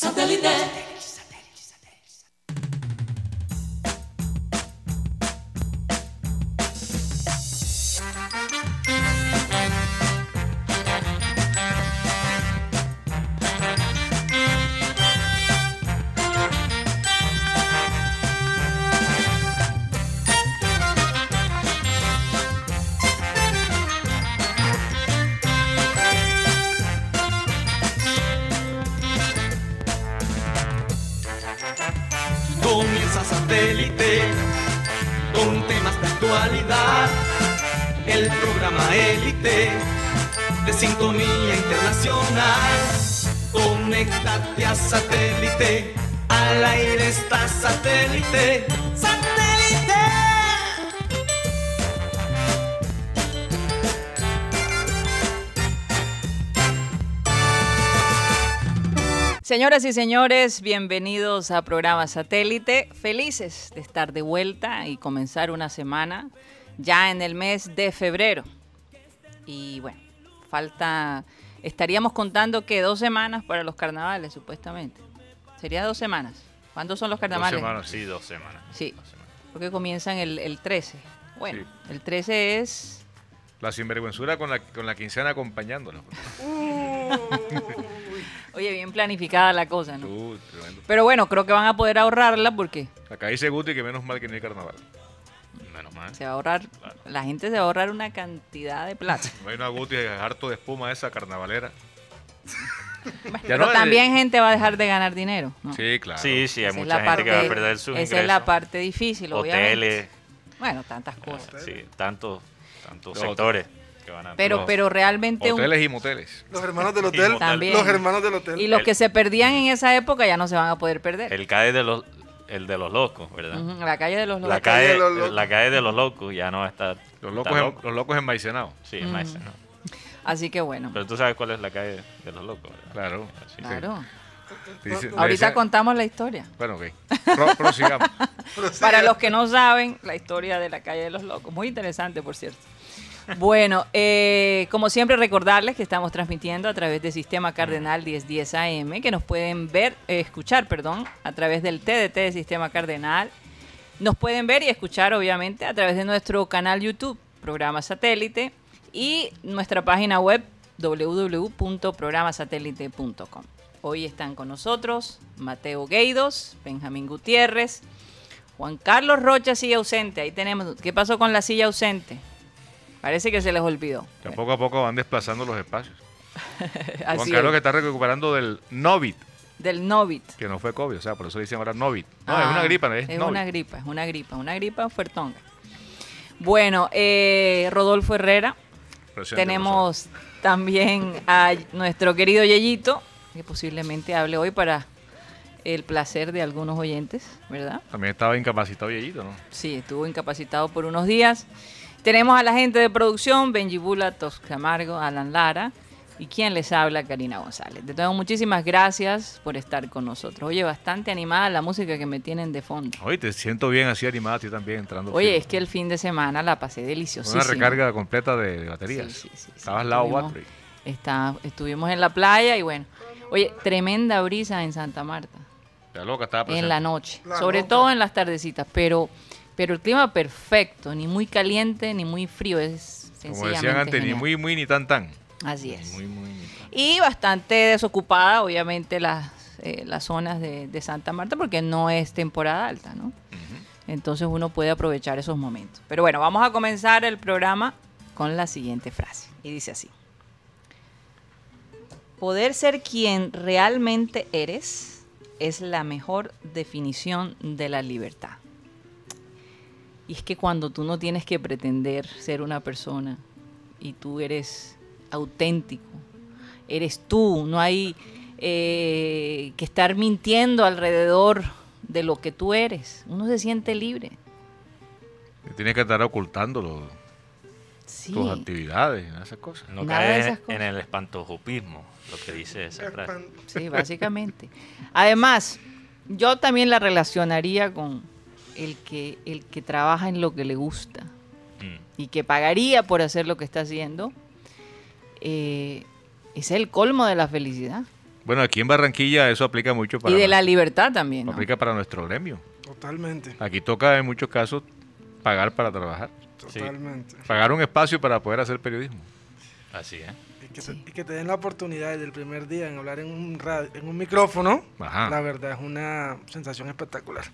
Satellite. A satélite. Al aire está satélite. ¡Satélite! Señoras y señores, bienvenidos a programa Satélite. Felices de estar de vuelta y comenzar una semana ya en el mes de febrero. Y bueno, falta, estaríamos contando que dos semanas para los carnavales, supuestamente. Sería dos semanas. ¿Cuándo son los Dos carnavales? semanas, sí, dos semanas. Sí. Dos semanas. Porque comienzan el, el 13. Bueno, Sí. el 13 es... La sinvergüenzura con la, con la quincena acompañándonos. Oye, bien planificada la cosa, ¿no? Uh, tremendo. Pero bueno, creo que van a poder ahorrarla porque Acá dice Guti que menos mal que no hay carnaval. Menos mal. se va a ahorrar, la gente se va a ahorrar una cantidad de plata. No hay una Guti harto de espuma esa carnavalera. Ya Pero no, eh, también gente va a dejar de ganar dinero. ¿no? Sí, claro. Sí, sí, hay Esa mucha la gente que va a parte- perder sus Esa ingresos. es la parte difícil, obviamente. Hoteles, Bueno, tantas cosas. sí, tantos, tantos Los sectores que van a Pero, Los pero realmente... un- Hoteles y moteles. Los hermanos del hotel. También. Los hermanos del hotel. y los el- que se perdían en esa época ya no se van a poder perder. El calle de los, el de los locos, ¿verdad? La calle de los La locos. calle calle, de los locos. la calle de los locos ya no va a estar. Los está locos, en, loco. los locos enmaicenados. Sí. Así que bueno, Pero tú sabes cuál es la calle de los locos, ¿verdad? Claro. Sí. claro. Dice- Ahorita contamos la historia. Bueno, ok. Pro- prosigamos. Para los que no saben, la historia de la calle de los locos. Muy interesante, por cierto. Bueno, eh, como siempre recordarles que estamos transmitiendo a través del Sistema Cardenal 1010 AM, que nos pueden ver, eh, escuchar, perdón, a través del TDT de Sistema Cardenal. Nos pueden ver y escuchar, obviamente, a través de nuestro canal YouTube, Programa Satélite, y nuestra página web www.programasatélite.com. Hoy están con nosotros Mateo Gueidos, Benjamín Gutiérrez, Juan Carlos Rocha, silla ausente. Ahí tenemos. ¿Qué pasó con la silla ausente? Parece que se les olvidó. Que poco a poco van desplazando los espacios. Juan Así Carlos es, que está recuperando del Novit, Del Novit. que no fue COVID, o sea, por eso dicen ahora Novit. No, Ah, es una gripa, ¿no? Es, Es Novit. una gripa, es una gripa, una gripa fuertonga. Bueno, eh, Rodolfo Herrera. Presidente Tenemos también a nuestro querido Yeyito, que posiblemente hable hoy para el placer de algunos oyentes, ¿verdad? También estaba incapacitado Yeyito, ¿no? Sí, estuvo incapacitado por unos días. Tenemos a la gente de producción, Benji Bula, Tosca Amargo, Alan Lara y quien les habla, Karina González. De todo, muchísimas gracias por estar con nosotros. Oye, bastante animada la música que me tienen de fondo. Oye, te siento bien así animada, a ti también entrando. Oye, es que el fin de semana la pasé deliciosísima. Una recarga completa de, de baterías. Sí, sí, sí, sí. Estabas lado Estuvimos- battery. está- estuvimos en la playa y bueno. Oye, tremenda brisa en Santa Marta. La loca estaba presente. en la noche, La sobre loca. todo en las tardecitas, pero pero el clima perfecto, ni muy caliente ni muy frío, es Como sencillamente decían antes, ni muy, muy, ni tan, tan. Así es. Muy, muy, ni tan. Y bastante desocupada, obviamente, las, eh, las zonas de, de Santa Marta, porque no es temporada alta, ¿no? Entonces uno puede aprovechar esos momentos. Pero bueno, vamos a comenzar el programa con la siguiente frase. Y dice así. Poder ser quien realmente eres es la mejor definición de la libertad. Y es que cuando tú no tienes que pretender ser una persona y tú eres auténtico, eres tú, no hay eh, que estar mintiendo alrededor de lo que tú eres. Uno se siente libre. Y Tienes que estar ocultándolo, Sí. tus actividades y esas cosas. No cosas. en el espantojupismo, lo que dice esa frase. Sí, básicamente. Además, yo también la relacionaría con el que, el que trabaja en lo que le gusta Mm. y que pagaría por hacer lo que está haciendo. eh, es el colmo de la felicidad. Bueno, aquí en Barranquilla eso aplica mucho para, Y de la libertad también, ¿no? aplica para nuestro gremio. Totalmente, Aquí toca en muchos casos pagar para trabajar. Sí. totalmente. Pagar un espacio para poder hacer periodismo. Así es. Y que, Sí. te, y que te den la oportunidad desde el primer día en hablar en un, radio- en un micrófono, Ajá. la verdad es una sensación espectacular.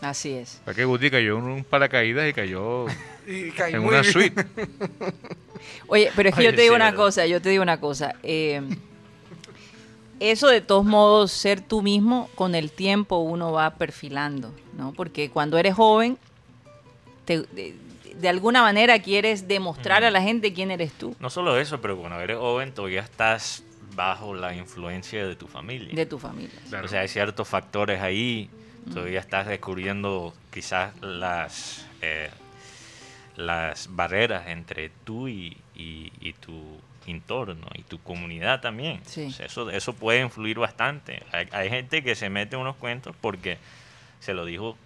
Así es. Para que Guti cayó en un paracaídas y cayó Y en una bien. suite. Oye, pero es que Oye, yo te digo sí, una ¿verdad? cosa, yo te digo una cosa. eh, eso de todos modos, ser tú mismo, con el tiempo uno va perfilando, ¿no? Porque cuando eres joven, te- de, de alguna manera quieres demostrar a la gente quién eres tú, No solo eso, pero cuando eres joven todavía estás bajo la influencia de tu familia. de tu familia. Claro. O sea, hay ciertos factores ahí. Todavía estás descubriendo quizás las, eh, las barreras entre tú y, y- y tu entorno y tu comunidad también. Sí. O sea, eso, eso puede influir bastante. Hay, hay gente que se mete unos cuentos porque se lo dijo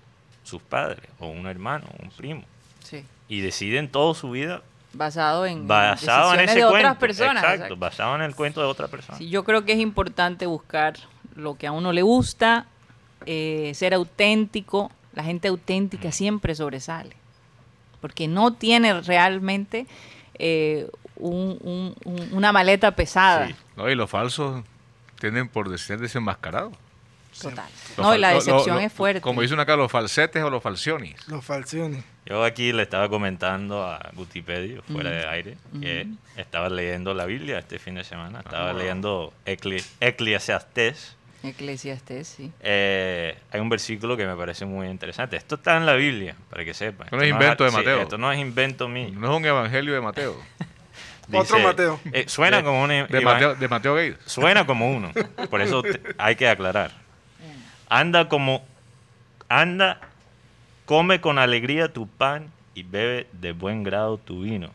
sus padres o un hermano o un primo. Sí. Y deciden toda su vida Basado en basado en ese de cuento. otras personas. Exacto, exacto. basado en el cuento de otra persona. Sí, yo creo que es importante buscar lo que a uno le gusta, eh, ser auténtico. La gente auténtica siempre sobresale, porque no tiene realmente eh, un- un- un- una maleta pesada. Sí. ¿no? Y los falsos tienden por ser desenmascarados. Total. Los No, y la lo- decepción lo- es fuerte. Como dicen acá, los falsetes o los falsiones. Los falsiones. Yo aquí le estaba comentando a Gutipedio, fuera de aire, que estaba leyendo la Biblia este fin de semana. Estaba leyendo Ecli- Eclesiastés. Eclesiastés, sí. Eh, hay un versículo que me parece muy interesante. Esto está en la Biblia, para que sepan. Esto no es invento de sí, Mateo. esto no es invento mío. No es un evangelio de Mateo. Otro Mateo. eh, suena como un De Mateo, de Mateo Gates. Suena como uno. Por eso te- hay que aclarar. Anda como. Anda, come con alegría tu pan y bebe de buen grado tu vino.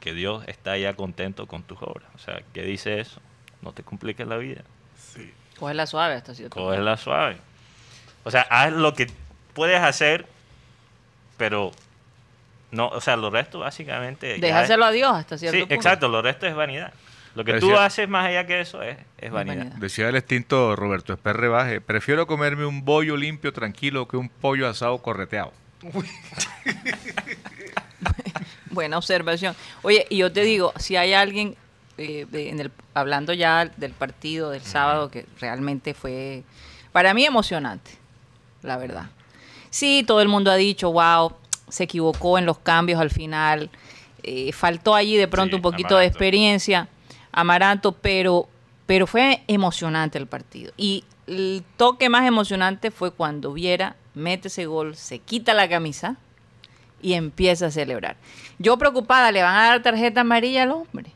Que Dios está ya contento con tus obras. O sea, ¿qué dice eso? No te compliques la vida. Sí. Cógela suave hasta cierto punto. Cógela suave. O sea, haz lo que puedes hacer, pero. No, o sea, lo resto básicamente. es- Déjaselo a Dios hasta cierto Sí, punto. exacto, lo resto es vanidad. Lo que tú haces más allá que eso es, es vanidad. vanidad. Decía el extinto Roberto Esper Baje, prefiero comerme un bollo limpio tranquilo que un pollo asado correteado. Buena observación. Oye, y yo te digo, si hay alguien, eh, de- en el, hablando ya del partido del sábado, que realmente fue, para mí, emocionante, la verdad. Sí, todo el mundo ha dicho, wow, se equivocó en los cambios al final, eh, faltó allí de pronto Sí, un poquito de experiencia, Amaranto, pero, pero fue emocionante el partido. Y el toque más emocionante fue cuando Viera mete ese gol, se quita la camisa y empieza a celebrar. Yo preocupada, le van a dar tarjeta amarilla al hombre.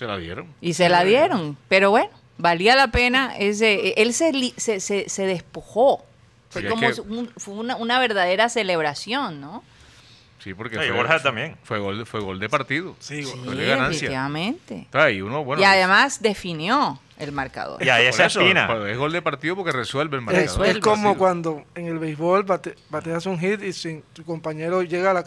Se la dieron. Y se la dieron. Pero bueno, valía la pena ese. Él se, se, se, se despojó. Fue Sí, es como que- un- fue una, una verdadera celebración, ¿no? Sí, porque y fue, Borja también. Fue gol, fue gol de partido. Sí, Sí, Fue de ganancia. definitivamente. Está ahí uno, bueno. y además definió el marcador. Y ahí esa eso, espina. Es gol de partido porque resuelve el marcador. Resuelve. es como cuando en el béisbol bate- bateas un hit y si tu compañero llega a la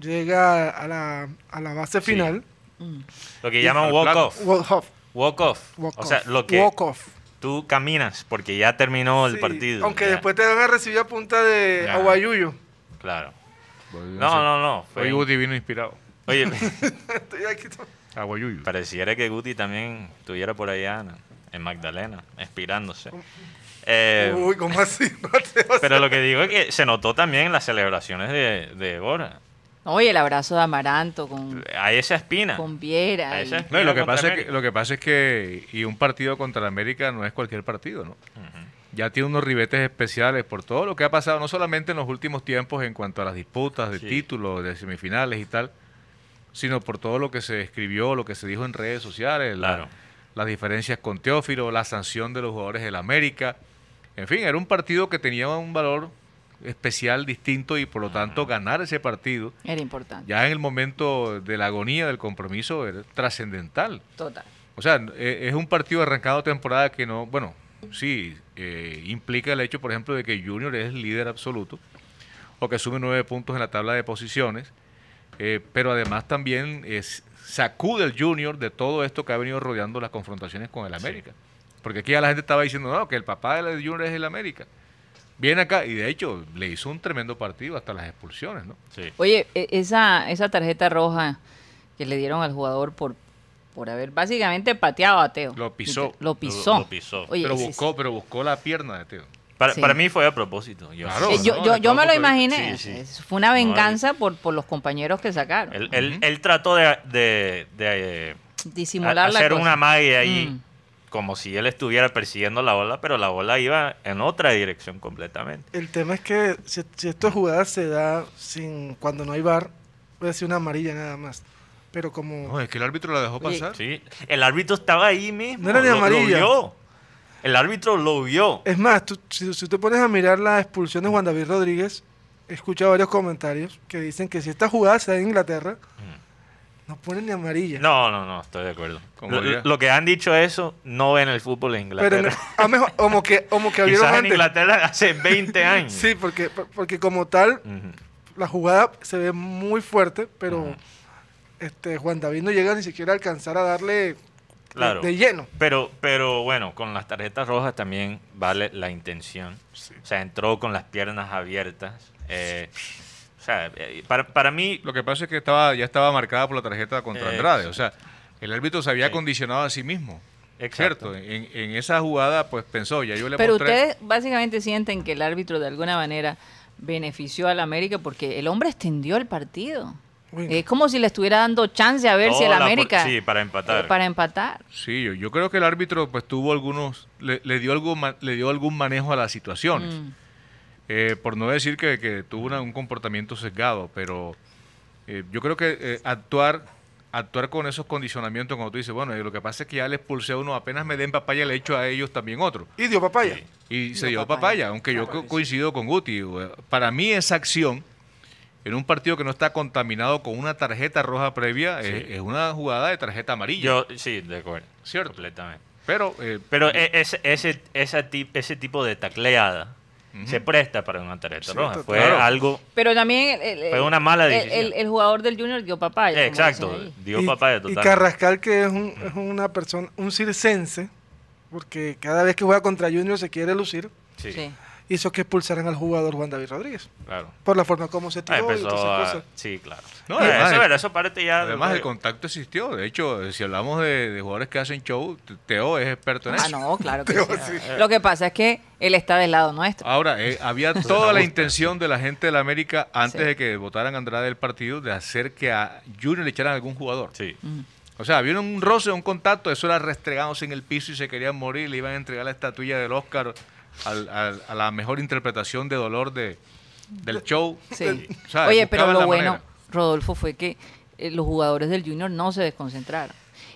llega a la, a la base final, Mm. Lo que llaman al walk plato. off. walk off. Walk off. walk O sea, off, lo que walk off. tú caminas porque ya terminó el Sí, partido. Aunque ya. después te van a recibir a punta de Ya. aguayuyo. Claro. No, no, no. fue- Hoy Guti vino inspirado. Oye, Estoy aquí Aguayuyo. pareciera que Guti también estuviera por allá ¿no? en Magdalena, inspirándose. Eh, Uy, ¿cómo así? Pero lo que digo es que se notó también en las celebraciones de, de Borja. Oye, el abrazo de Amaranto con, Hay esa espina. con Viera. No, y lo que, pasa es que, América. lo que pasa es que y un partido contra la América no es cualquier partido, ¿no? Ya tiene unos ribetes especiales por todo lo que ha pasado, no solamente en los últimos tiempos en cuanto a las disputas de Sí. títulos, de semifinales y tal, sino por todo lo que se escribió, lo que se dijo en redes sociales, la- las diferencias con Teófilo, la sanción de los jugadores del América. En fin, era un partido que tenía un valor especial, distinto, y por lo tanto ganar ese partido, Era importante. ya en el momento de la agonía del compromiso, era trascendental. Total. O sea, eh, es un partido arrancado temporada que no, bueno, sí, eh, implica el hecho, por ejemplo, de que Junior es el líder absoluto, o que sume nueve puntos en la tabla de posiciones, eh, pero además también es, sacude el Junior de todo esto que ha venido rodeando las confrontaciones con el América. Porque aquí ya la gente estaba diciendo, no, que el papá de Junior es el América. Viene acá y de hecho le hizo un tremendo partido hasta las expulsiones, ¿no? Sí. Oye, e- esa, esa tarjeta roja que le dieron al jugador por, por haber básicamente pateado a Teo. Lo pisó. Lo pisó. lo pisó. Oye, pero buscó, pero buscó la pierna de Teo. Para, Sí. para mí fue a propósito. Yo- Claro. Eh, yo, no, yo, yo me lo imaginé. Sí, sí. Es- Fue una No, venganza por, por los compañeros que sacaron. Él, él- trató de, de- de, eh, Disimular a- la hacer cosa. una magia ahí, Mm. Como si él estuviera persiguiendo la bola, pero la bola iba en otra dirección completamente. El tema es que si, si esta jugada se da sin cuando no hay bar, puede ser una amarilla nada más. Pero como No, es que el árbitro la dejó pasar. Sí, el árbitro estaba ahí mismo. No era ni lo- lo amarilla. vio. El árbitro lo vio. es más, tú- si, si te pones a mirar la expulsión de Juan David Rodríguez, he escuchado varios comentarios que dicen que si esta jugada se da en Inglaterra, no ponen ni amarilla. No, no, no, estoy de acuerdo. Lo, que han dicho eso no ven el fútbol en Pero en- Inglaterra. a mejor- como que como que abrieron Quizás en antes. Inglaterra hace 20 años. Sí, porque porque como tal la jugada se ve muy fuerte, pero este Juan David no llega ni siquiera a alcanzar a darle de- Claro. de, lleno. Pero, pero bueno, con las tarjetas rojas también vale la intención. O sea, entró con las piernas abiertas. eh, o sea, eh, para, para mí, Lo que pasa es que estaba ya estaba marcada por la tarjeta contra Eh, Andrade. O sea, el árbitro se había Sí. condicionado a sí mismo. Exacto. Cierto. En, en esa jugada, pues pensó, ya yo le Pero mostré. ustedes básicamente sienten que el árbitro de alguna manera benefició al América porque el hombre extendió el partido. Uy, Es como si le estuviera dando chance a ver si el por- América Sí, para empatar. eh, para empatar. Sí, yo, yo creo que el árbitro pues tuvo algunos, le, le dio algo ma- le dio algún manejo a las situaciones. Mm. Eh, por no decir que, que tuvo una- un comportamiento sesgado, pero eh, yo creo que eh, actuar actuar con esos condicionamientos, como tú dices, bueno, eh, lo que pasa es que ya le expulsé a uno, apenas me den papaya, le echo a ellos también otro. Y dio papaya. Sí. Y se Dio dio papaya. papaya, aunque yo co- que sí. coincido con Guti. Para mí esa acción, en un partido que no está contaminado con una tarjeta roja previa, Sí. es, es una jugada de tarjeta amarilla. Yo, sí, de acuerdo. Cierto. Completamente. Pero, eh, Pero ese, ese, esa tip- ese tipo de tacleada Se presta para una tarjeta Sí, roja. Fue Claro. algo... Pero también el, el- Fue una mala el- decisión. el, el jugador del Junior dio papaya. Exacto, dio y, papaya y total. Carrascal, que es, un- es una persona, un circense, porque cada vez que juega contra Junior se quiere lucir, Sí, Sí. Hizo que expulsaran al jugador Juan David Rodríguez. claro. Por la forma como se Ah, tiró y empezó todas esas a- cosas. Sí, claro. No, Eh, además eso, el- verdad, eso parte ya además el contacto existió. De hecho, si hablamos de, de jugadores que hacen show, Teo es experto en Ah, eso. no, claro que Teo, sí. sí. Lo que pasa es que él está del lado nuestro. Ahora, eh, había toda la intención de la gente de la América, antes Sí. de que votaran a Andrade del partido, de hacer que a Junior le echaran algún jugador. Sí. Mm. O sea, había un roce, un contacto, eso era restregándose en el piso y se querían morir, le iban a entregar la estatuilla del Oscar al- al- a la mejor interpretación de dolor de, del show. Sí. O sea, Oye, pero lo bueno, manera. Rodolfo, fue que eh, los jugadores del Junior no se desconcentraron.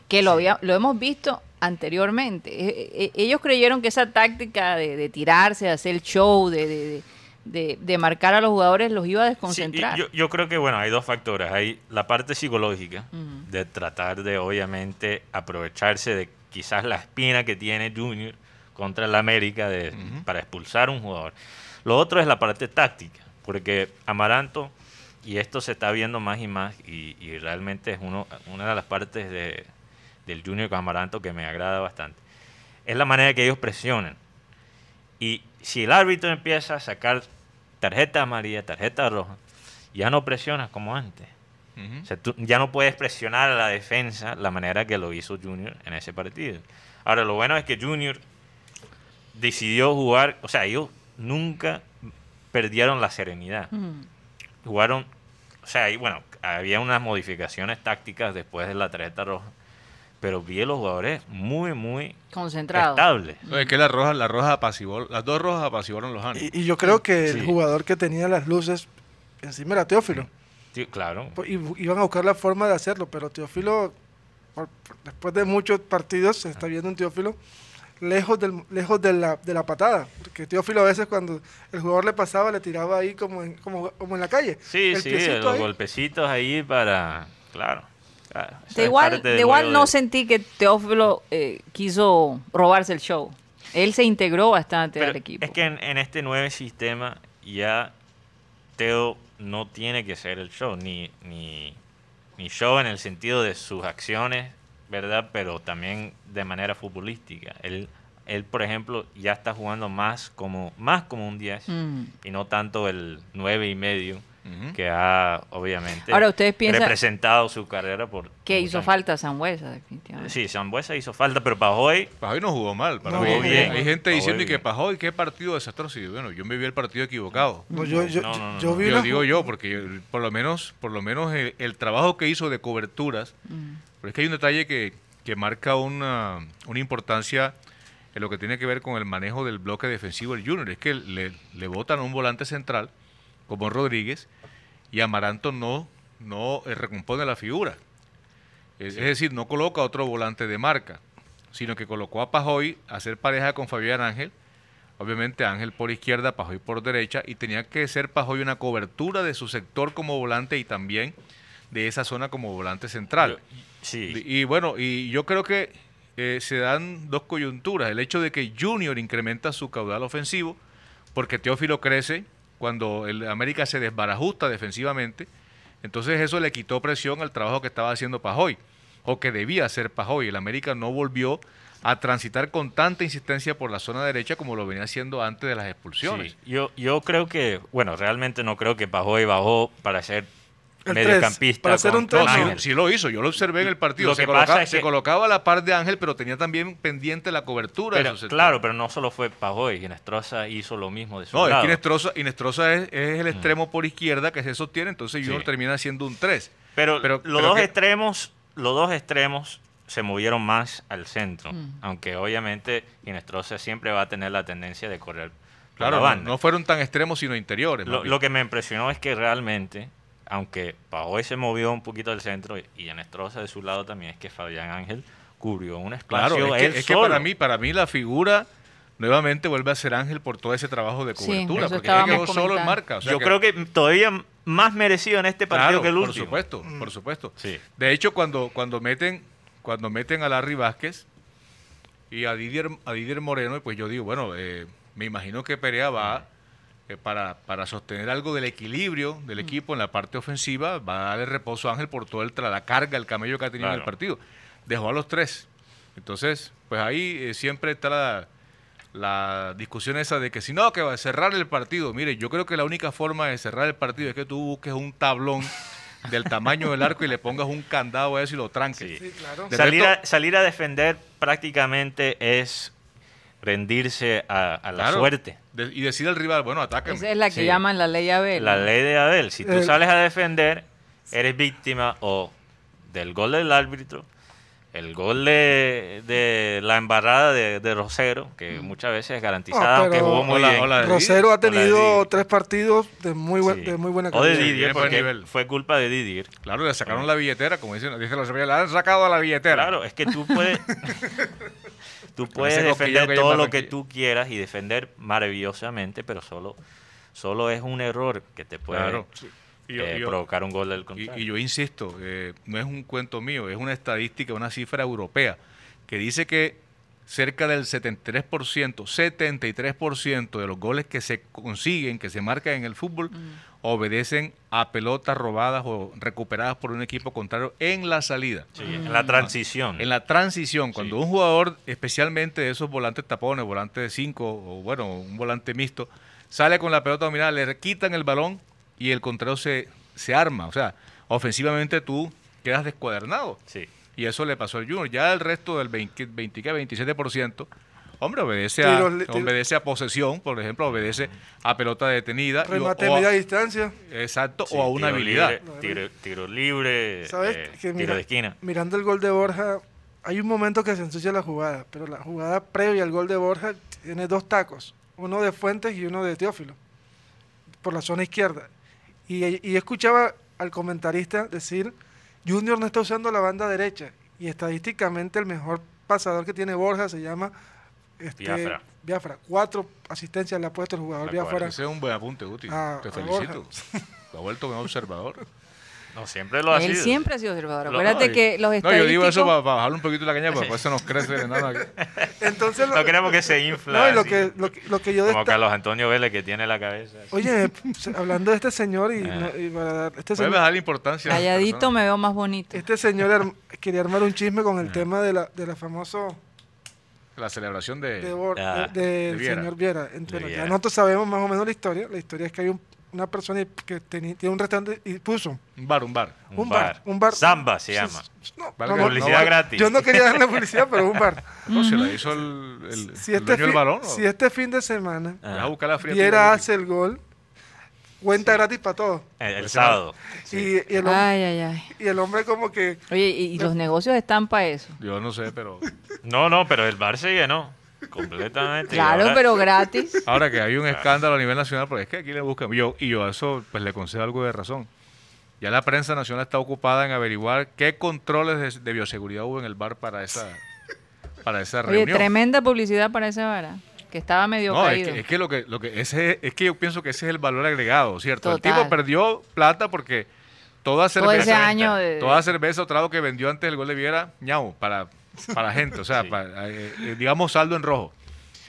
Que lo, había, lo hemos visto anteriormente. Eh, eh, ellos creyeron que esa táctica de, de tirarse, de hacer el show, de, de, de- de- marcar a los jugadores, los iba a Sí, desconcentrar. yo, yo creo que, bueno, hay dos factores. Hay la parte psicológica Ujú. de tratar de, obviamente, aprovecharse de quizás la espina que tiene Junior contra el América de, Ujú. para expulsar a un jugador. Lo otro es la parte táctica, porque Amaranto, y esto se está viendo más y más, y, y realmente es uno, una de las partes de, del Junior con Amaranto que me agrada bastante, es la manera que ellos presionan. Y si el árbitro empieza a sacar tarjeta amarilla, tarjeta roja, ya no presionas como antes. Ujú. O sea, tú ya no puedes presionar a la defensa la manera que lo hizo Junior en ese partido. Ahora, lo bueno es que Junior decidió jugar, o sea, ellos nunca perdieron la serenidad. Jugaron, o sea, y bueno, había unas modificaciones tácticas después de la tarjeta roja, pero vi a los jugadores muy, muy Concentrado. estables. Es que la roja, la roja apaciguó, las dos rojas apaciguaron los ánimos. Y, y yo creo que el jugador que tenía las luces encima era Teófilo. Sí, claro. Pues, Y iban a buscar la forma de hacerlo, pero Teófilo, por- por- después de muchos partidos, se está viendo un Teófilo lejos del lejos de la, de la patada. Porque Teófilo a veces cuando el jugador le pasaba, le tiraba ahí como en, como, como en la calle. Sí, El sí, los ahí. golpecitos ahí para, claro. De igual, de igual no de- sentí que Teófilo eh, quiso robarse el show. Él se integró bastante Pero al equipo. Es que en, en este nuevo sistema ya Teo no tiene que ser el show, ni, ni, ni show en el sentido de sus acciones, ¿verdad? Pero también de manera futbolística. Él él, por ejemplo, ya está jugando más como, más como un 10 Mm. y no tanto el 9 y medio que ha, obviamente, Ahora, ¿ustedes piensan- representado su carrera por... Que hizo años. falta Sambuesa, definitivamente. Sí, Sambuesa hizo falta, pero Pajoy Pajoy no jugó mal. Para No, bien. Hay gente diciendo y que bien. Pajoy, qué partido desastroso. Y bueno, yo me vi el partido equivocado. No, yo, yo, No, no, no, yo no. vi Yo digo yo, porque yo- por lo menos, por lo menos el, el trabajo que hizo de coberturas, Mm. Pero es que hay un detalle que, que marca una, una importancia en lo que tiene que ver con el manejo del bloque defensivo del Junior. Es que le, le botan a un volante central, como Rodríguez, y Amaranto no, no eh, recompone la figura. Es, es decir, no coloca otro volante de marca, sino que colocó a Pajoy a hacer pareja con Fabián Ángel. Obviamente Ángel por izquierda, Pajoy por derecha, y tenía que ser Pajoy una cobertura de su sector como volante y también de esa zona como volante central. Sí. Y bueno, y yo creo que eh, se dan dos coyunturas. El hecho de que Junior incrementa su caudal ofensivo, porque Teófilo crece cuando el América se desbarajusta defensivamente. Entonces eso le quitó presión al trabajo que estaba haciendo Pajoy, o que debía hacer Pajoy. El América no volvió a transitar con tanta insistencia por la zona derecha como lo venía haciendo antes de las expulsiones. Sí, Yo, yo creo que, bueno, realmente no creo que Pajoy bajó para ser El mediocampista. tres, para con- un tres, No, sí, lo hizo, yo lo observé en el partido. Lo se, que colocaba, pasa es se que- colocaba a la par de Ángel, pero tenía también pendiente la cobertura. de Pero, su sector. claro, pero no solo fue Pajoy, Ginestrosa hizo lo mismo de su No, es lado. que Inestrosa, Inestrosa es, es el extremo por izquierda que se sostiene, entonces Junior Sí. termina siendo un 3. Pero, Pero- los pero dos que- extremos, los dos extremos se movieron más al centro, Mm. aunque obviamente Ginestrosa siempre va a tener la tendencia de correr Claro, la no, banda. no fueron tan extremos sino interiores. Lo que me impresionó es que realmente, aunque Pajoy se movió un poquito del centro y Ginestrosa de su lado también, es que Fabián Ángel cubrió un espacio Claro, es él que, es que solo. para mí, para mí la figura nuevamente vuelve a ser Ángel por todo ese trabajo de cobertura, porque estábamos quedó solo en marca. o sea Yo creo que todavía más merecido en este partido Claro, que el por último. supuesto, por supuesto. Sí. De hecho, cuando, cuando meten cuando meten a Larry Vázquez y a Didier, a Didier Moreno, pues yo digo, bueno, eh, me imagino que Perea va eh, para, para sostener algo del equilibrio del equipo en la parte ofensiva, va a darle reposo a Ángel por toda la carga, el camello que ha tenido en el partido. Dejó a los tres. Entonces, pues ahí eh, siempre está la, la discusión esa de que si no, que va a cerrar el partido. Mire, yo creo que la única forma de cerrar el partido es que tú busques un tablón del tamaño del arco y le pongas un candado a eso y lo tranques. Sí. Sí, claro. De Salir resto- a, salir a defender prácticamente es rendirse a, a la Claro. suerte. De- y decir al rival, bueno, atácame. Esa es la que Sí. llaman la ley Abel. La ley de Abel. Si tú Eh, sales a defender, eres víctima o del gol del árbitro, el gol de, de la embarrada de, de Rosero, que muchas veces es garantizada, Ah, aunque pero- jugó muy Hola, bien. hola. de Rosero ha tenido tres partidos de muy, buen, Sí. de muy buena O de calidad. Didier, porque nivel. fue culpa de Didier. Claro, le sacaron la billetera, como dicen, dicen los españoles, le han sacado la billetera. Claro, es que tú puedes, tú puedes defender todo lo que tú quieras y defender maravillosamente, pero solo, solo es un error que te puede Claro. Y yo- eh, yo- provocar un gol del contrario. y yo insisto, eh, no es un cuento mío, es una estadística, una cifra europea, que dice que cerca del 73%, 73% de los goles que se consiguen, que se marcan en el fútbol, obedecen a pelotas robadas o recuperadas por un equipo contrario en la salida. Sí, en la transición. En la transición, cuando Sí. un jugador, especialmente de esos volantes tapones, volante de 5 o bueno, un volante mixto, sale con la pelota dominada, le quitan el balón y el contrario se, se arma. O sea, ofensivamente tú quedas descuadernado. Sí. Y eso le pasó al Junior. Ya el resto del 20, 20 ¿qué? 27%, hombre, obedece a, Tiros obedece a posesión, por ejemplo, obedece a pelota detenida. Remate o a- media distancia. exacto, Sí, o a una tiro habilidad. libre, tiro, tiro libre, ¿Sabes? eh, que tiro mira- de esquina. Mirando el gol de Borja, hay un momento que se ensucia la jugada, pero la jugada previa al gol de Borja tiene dos tacos, uno de Fuentes y uno de Teófilo, por la zona izquierda. Y, y escuchaba al comentarista decir, Junior no está usando la banda derecha, y estadísticamente el mejor pasador que tiene Borja se llama este, Biafra. Biafra. Cuatro asistencias le ha puesto el jugador De. Biafra. Ese es un buen apunte, Guti. Ah, Te felicito. Lo ha vuelto un observador. No, siempre lo ha Él sido. siempre ha sido observador. Acuérdate No, que los No, estadísticos... yo digo eso para, bajarle un poquito la caña, porque después se nos crece enano aquí. Entonces, lo, No queremos que se infla. no, y lo que, lo, que- lo que yo como Carlos Antonio Vélez que tiene la cabeza. así. Oye, hablando de este señor y, Ah. no- y para dar- este Puedes señor, bajarle importancia. Calladito me veo más bonito. este señor quería armar un chisme con el tema de la, de la famoso la celebración de... de, Bor- Ah, de- del de Viera. señor Viera. Ent- bueno, Viera. ya nosotros sabemos más o menos la historia. La historia es que hay un- una persona que teni- tiene un restaurante y puso Un bar, un bar. un, bar, un bar. Samba se llama. no, Publicidad no, gratis. Yo no quería darle publicidad, pero un bar. No, se la hizo el, el, Si el este, dueño del fin, si este fin de semana Ah. Vas a buscar la fría Viera hace el gol, cuenta gratis para todos. El, el sábado. Y, y el, Ay, ay, ay. y el hombre como que... Oye, y, y los negocios están para eso. Yo no sé, pero... No, no, pero el bar se llenó. Completamente. Claro, ahora- pero gratis. Ahora que hay un escándalo a nivel nacional, porque es que aquí le buscan. Yo, y yo a eso pues le concedo algo de razón. Ya la prensa nacional está ocupada en averiguar qué controles de, de bioseguridad hubo en el bar para esa, para esa Oye, reunión. tremenda publicidad para ese vara. Que estaba medio No, es que, es que lo que, lo que ese, es que yo pienso que ese es el valor agregado, ¿cierto? El Total. tipo perdió plata porque toda Todo cerveza, ese año de... toda cerveza o trago que vendió antes del gol de Viera, ñau, para, para gente, o sea, Sí. para, eh, eh, digamos saldo en rojo.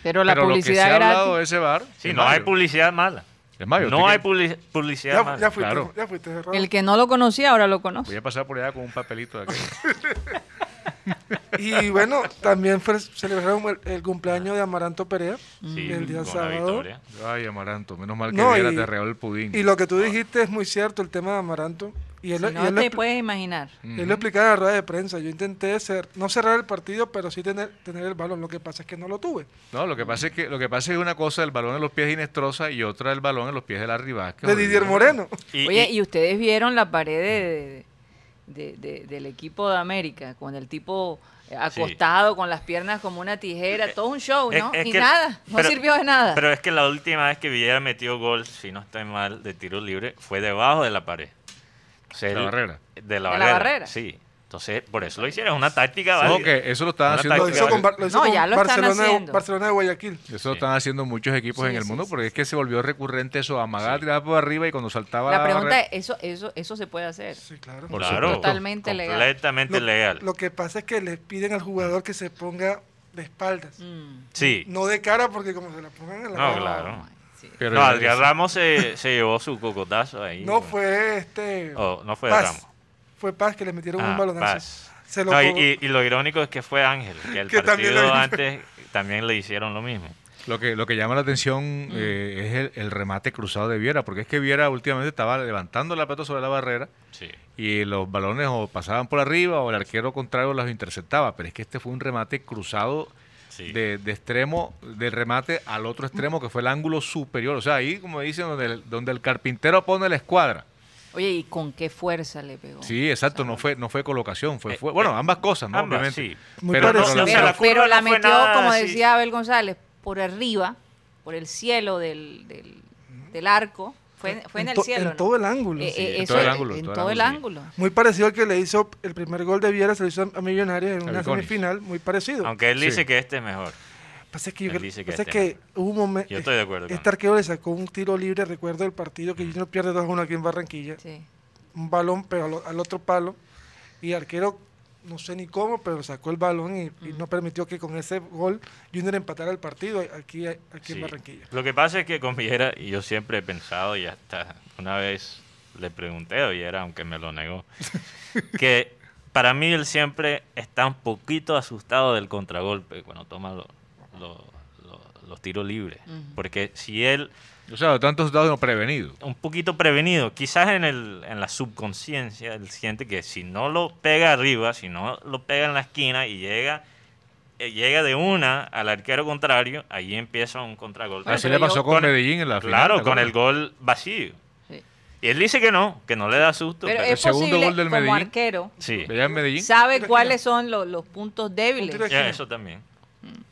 Pero la Pero lo que se publicidad ha gratis. hablado de ese bar, Sí, es no hay publicidad mala. Es Mario, no hay que- publicidad Ya, mala. ya fuiste, claro. ya fuiste. Raúl. El que no lo conocía ahora lo conoce. Voy a pasar por allá con un papelito de aquello. Y bueno, también fue, celebraron el, el cumpleaños de Amaranto Perea Sí, el día la sábado. victoria. Ay, Amaranto, menos mal que No, Viera y- te el pudín. Y lo que tú dijiste es muy cierto, el tema de Amaranto. Y él, Si y no él te puedes imaginar. él lo explicaba en la rueda de prensa. Yo intenté ser, no cerrar el partido, pero sí tener, tener el balón. Lo que pasa es que no lo tuve. No, lo que pasa es que lo que pasa es una cosa el balón en los pies de Inestrosa y otra el balón en los pies de Larry Vázquez. De Didier Moreno. Y- Oye, y- y ustedes vieron la pared de, de- de- del equipo de América, con el tipo eh, acostado, con las piernas como una tijera, todo un show, ¿no? es y que- nada, no pero- sirvió de nada. Pero es que la última vez que Villera metió gol, si no estoy mal, de tiro libre, fue debajo de la pared. O sea, De la él- barrera. De la De la barrera. barrera. Sí. Entonces, por eso lo hicieron. Una táctica No, válida. eso lo estaban Una haciendo. Lo táctica hizo con, válida. Bar- lo hizo No, con ya lo están Barcelona, de, haciendo. Barcelona de Guayaquil. Eso lo están haciendo muchos equipos Sí, en el sí, mundo sí, porque es que se volvió recurrente eso, amagar, tirar por arriba y cuando saltaba la pregunta es, ¿eso, eso, ¿eso se puede hacer? Sí, claro. Por Claro. supuesto. Totalmente legal. Completamente Lo, legal. lo que pasa es que le piden al jugador que se ponga de espaldas. Mm, sí. No de cara, porque como se la pongan en la No, cara. claro. sí. Pero No, Adrián Ramos se, se llevó su cocotazo ahí. No fue este. Oh, no fue Paz. Ramos. Fue Paz que le metieron Ah, un balonazo. Paz. Se lo No, y, co- y- y lo irónico es que fue Ángel, que el Que también partido le- antes también le hicieron lo mismo. Lo que, lo que llama la atención Mm. eh, es el, el remate cruzado de Viera, porque es que Viera últimamente estaba levantando la pelota sobre la barrera Sí. y los balones o pasaban por arriba o el arquero contrario los interceptaba, pero es que este fue un remate cruzado Sí. de, de extremo, del remate al otro extremo que fue el ángulo superior, o sea, ahí como dicen, donde el, donde el carpintero pone la escuadra. Oye, ¿y con qué fuerza le pegó? Sí, exacto, no fue, no fue colocación, fue, fue bueno, eh, ambas cosas, ¿no? ambas, Obviamente. sí. Muy pero, pero la- pero, pero no metió, nada como decía Abel González, por arriba, por el cielo del, del, del arco. Fue, fue en, el to- cielo. en ¿no? todo el ángulo. Eh, sí. eh, en eso todo el es- ángulo, En todo el todo el ángulo, ángulo. Muy parecido al que le hizo el primer gol de Viera, se lo hizo a Millonarios en A una semifinal, muy parecido. Aunque él Sí. dice que este es mejor. Pasa es que, yo creo- dice que pasa es este que hubo un momento. Yo estoy de acuerdo Este él. arquero le sacó un tiro libre, recuerdo el partido que Junior pierde 2-1 aquí en Barranquilla. Sí. Un balón, pero al, al otro palo. Y el arquero, no sé ni cómo, pero sacó el balón y, y no permitió que con ese gol Junior empatara el partido aquí, aquí en. Barranquilla. Lo que pasa es que con Viera, y yo siempre he pensado, y hasta una vez le pregunté a Viera, aunque me lo negó, que para mí él siempre está un poquito asustado del contragolpe cuando toma lo- lo- lo- los tiros libres. Porque si él, O sea, tantos dados no prevenidos. un poquito prevenido, quizás en, el, en la subconsciencia, él siente que si no lo pega arriba, si no lo pega en la esquina y llega eh, llega de una al arquero contrario, ahí empieza un contragolpe. Así pero le pasó yo- con con- Medellín en la final. Claro, ¿te con el gol vacío. Sí. Y él dice que no, que no le da susto. Pero pero- es segundo posible, gol del como Medellín. arquero, sí, Allá en Medellín. sabe cuáles son los, los puntos débiles. eso también.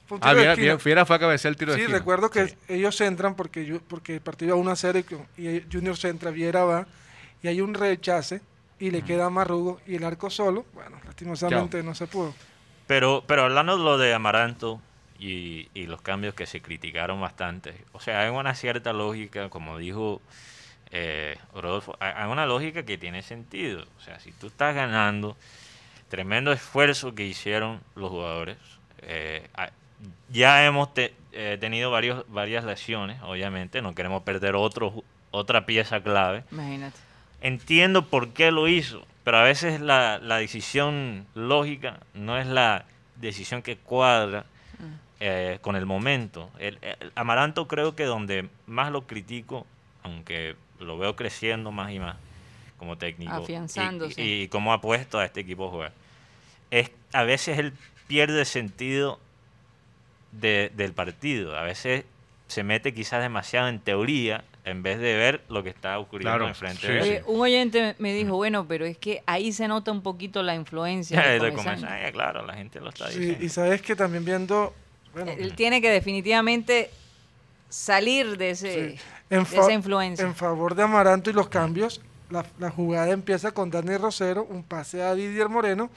Fue un Ah, de Viera, esquina. Viera- Fiera fue a cabecear el tiro de Sí, esquina. recuerdo que Sí. ellos entran porque, yo- porque el partido iba 1 a 0 y, y Junior se entra, Viera va y hay un rechace y le queda a Marrugo y el arco solo. Bueno, lastimosamente no se pudo. Pero, pero hablando de lo de Amaranto y, y los cambios que se criticaron bastante, o sea, hay una cierta lógica, como dijo eh, Rodolfo, hay, una lógica que tiene sentido. O sea, si tú estás ganando, tremendo esfuerzo que hicieron los jugadores. eh, a- ya hemos te- eh, tenido varios, varias lesiones, obviamente, no queremos perder otro, otra pieza clave. Imagínate. Entiendo por qué lo hizo, pero a veces la, la decisión lógica no es la decisión que cuadra eh, con el momento. El, el Amaranto creo que donde más lo critico, aunque lo veo creciendo más y más como técnico. y- Afianzándose. Y, y cómo ha puesto a este equipo a jugar. Es, a veces él pierde sentido de- del partido. A veces se mete quizás demasiado en teoría en vez de ver lo que está ocurriendo Claro, enfrente sí, de él. Un oyente me dijo, bueno, pero es que ahí se nota un poquito la influencia de de Comesaña. Comesaña, claro, la gente lo está Sí, diciendo. y sabes que también viendo, bueno, Él tiene que definitivamente salir de, ese, Sí. En de esa influencia. En favor de Amaranto y los cambios, la, la jugada empieza con Dani Rosero, un pase a Didier Moreno,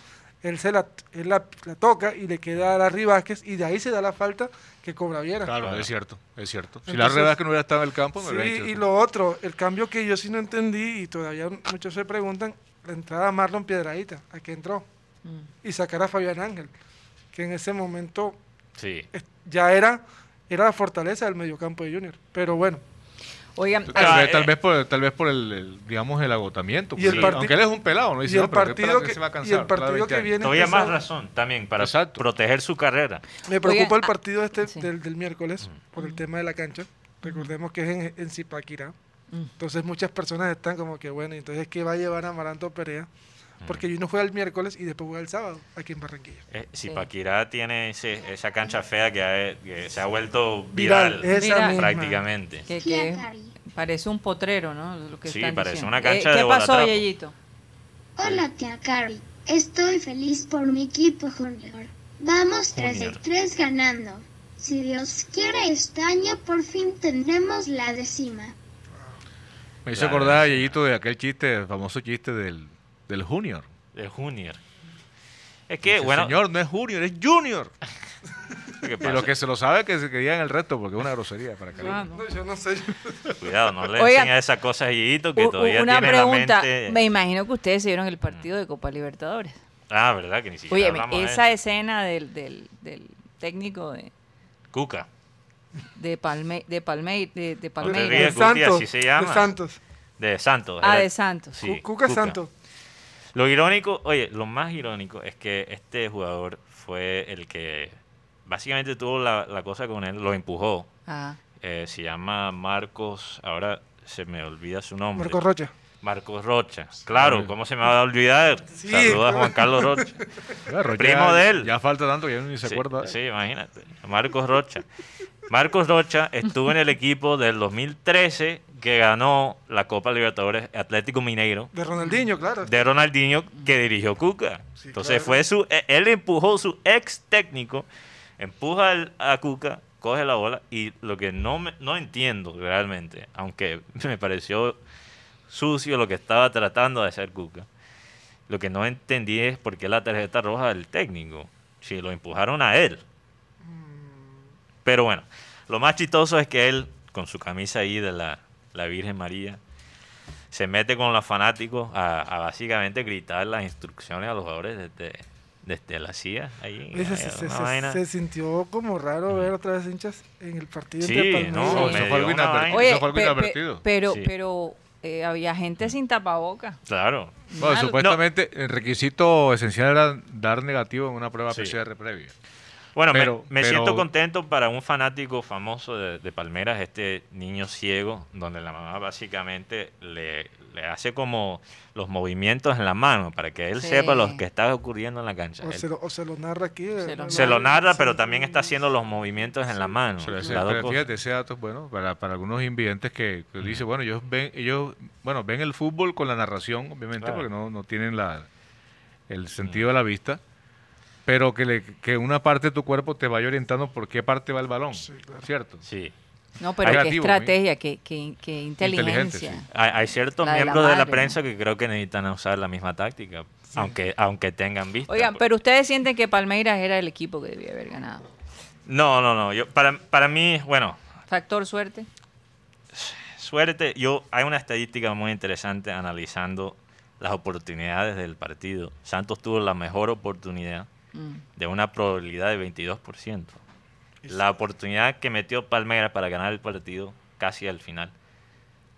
él se la, él la, la toca y le queda a Larry Vázquez y de ahí se da la falta que cobra Viera. Claro, Claro. es cierto, es cierto. Si Entonces- la verdad que no hubiera estado en el campo, me Sí, hubiera dicho y eso. lo otro, el cambio que yo sí no entendí y todavía muchos se preguntan, la entrada de Marlon Piedradita, ¿a qué entró? Mm. Y sacar a Fabián Ángel, que en ese momento Sí. ya era, era la fortaleza del mediocampo de Junior. Pero bueno, Oigan, Tal, Ah, vez, eh, tal vez por, tal vez por el, el, digamos, el agotamiento. Y el aunque él es un pelado, ¿no? y Dice, el no, pero ¿qué partido que, se va a y cansar? el partido que 20 años. viene Todavía más razón también para Exacto. proteger su carrera. Me preocupa Oigan, el partido este sí. del, del miércoles por el tema de la cancha. Recordemos que es en, en Zipaquirá. Entonces muchas personas están como que, bueno, entonces ¿qué va a llevar a Amaranto Perea? Porque uno juega el miércoles y después juega el sábado aquí en Barranquilla. Eh, Sí. Zipaquirá tiene ese- esa cancha fea que, ha- que se ha vuelto Viral, viral, prácticamente. que, parece un potrero, ¿no? Lo que Sí, están parece diciendo. una cancha Eh, de ¿Qué pasó. Yeyito? Hola tía Cari, estoy feliz por mi equipo junior. Vamos 3 de Junior. 3 ganando. Si Dios quiere este año por fin tendremos la décima. Me hizo acordar. Yeyito, de aquel chiste, el famoso chiste del, del Junior. De Junior. Es que, Dice, bueno, Señor, no es Junior, es Junior. Y lo que se lo sabe que se querían el resto, porque es una grosería para que Ah, no. No, yo no sé. cuidado, no le Oigan, enseñes esas cosas a Yeyito que U- todavía una tiene pregunta. la mente... Me imagino que ustedes se vieron el partido de Copa Libertadores. Ah, ¿verdad? Que ni siquiera Oye, hablamos esa escena del, del, del técnico de, Cuca. de Palme, de Palme, de, de Palmeiras. De Santos. así se llama. De Santos. De Santos. Ah, de Santos. Sí, Cu- Cuca, Cuca. Santos. Lo irónico, oye, lo más irónico es que este jugador fue el que básicamente tuvo la, la cosa con él, lo empujó. Ah, Eh, se llama Marcos, ahora se me olvida su nombre. Marco Rocha. Marcos Rocha. Claro, ¿cómo se me va a olvidar? Sí, Saluda a. Juan Carlos Rocha. Claro, Primo ya- de él. Ya falta tanto que ya ni se sí, acuerda. sí, imagínate. Marcos Rocha. Marcos Rocha estuvo en el equipo del 2013 que ganó la Copa Libertadores Atlético Mineiro De Ronaldinho, claro. de Ronaldinho que dirigió Cuca. Sí, Entonces claro. fue su, e- él empujó su ex técnico, empuja a Cuca, coge la bola y lo que no me- no entiendo realmente, aunque me pareció sucio lo que estaba tratando de hacer Cuca, lo que no entendí es por qué la tarjeta roja del técnico, si lo empujaron a él. Pero bueno, lo más chistoso es que él, con su camisa ahí de la, la Virgen María, se mete con los fanáticos a, a básicamente gritar las instrucciones a los jugadores desde, desde la CIA. Ahí, se, se- se- se sintió como raro ver otra vez hinchas en el partido Sí, entre Palmeiras. no, Eso me fue dio algo una inadver- vaina. Oye, eso fue algo pe- pe- inadvertido. pero, Sí. pero eh, había gente sin tapaboca. Claro. Bueno, supuestamente el requisito esencial era dar negativo en una prueba Sí. PCR previa. Bueno, me- Pero- me, pero- siento contento para un fanático famoso de, de Palmeras, este niño ciego, donde la mamá básicamente le, le hace como los movimientos en la mano para que él Sí. sepa lo que está ocurriendo en la cancha. O Él se, lo, o se lo narra aquí. eh, Se lo- se lo narra, sí. pero también está haciendo los movimientos en la mano. Se le hace- Las dos pero fíjate, ese dato es bueno para, para algunos invidentes que, que dicen, bueno, ellos ven, ellos, bueno, ven el fútbol con la narración, obviamente, Claro. porque no, no tienen la, el sentido de la vista, pero que, le, que una parte de tu cuerpo te vaya orientando por qué parte va el balón, Sí, claro. ¿cierto? Sí. No, pero qué Creativo, estrategia, qué, qué, qué inteligencia. sí. Hay, hay ciertos La de la miembros de la, prensa que creo que necesitan usar la misma táctica, aunque, aunque tengan vista. Oigan, pero ustedes sienten que Palmeiras era el equipo que debía haber ganado. No, no, no. Yo, para, para mí, bueno, Factor suerte. suerte. Yo, hay una estadística muy interesante analizando las oportunidades del partido. Santos tuvo la mejor oportunidad Mm. de una probabilidad de 22%. La oportunidad que metió Palmeiras para ganar el partido casi al final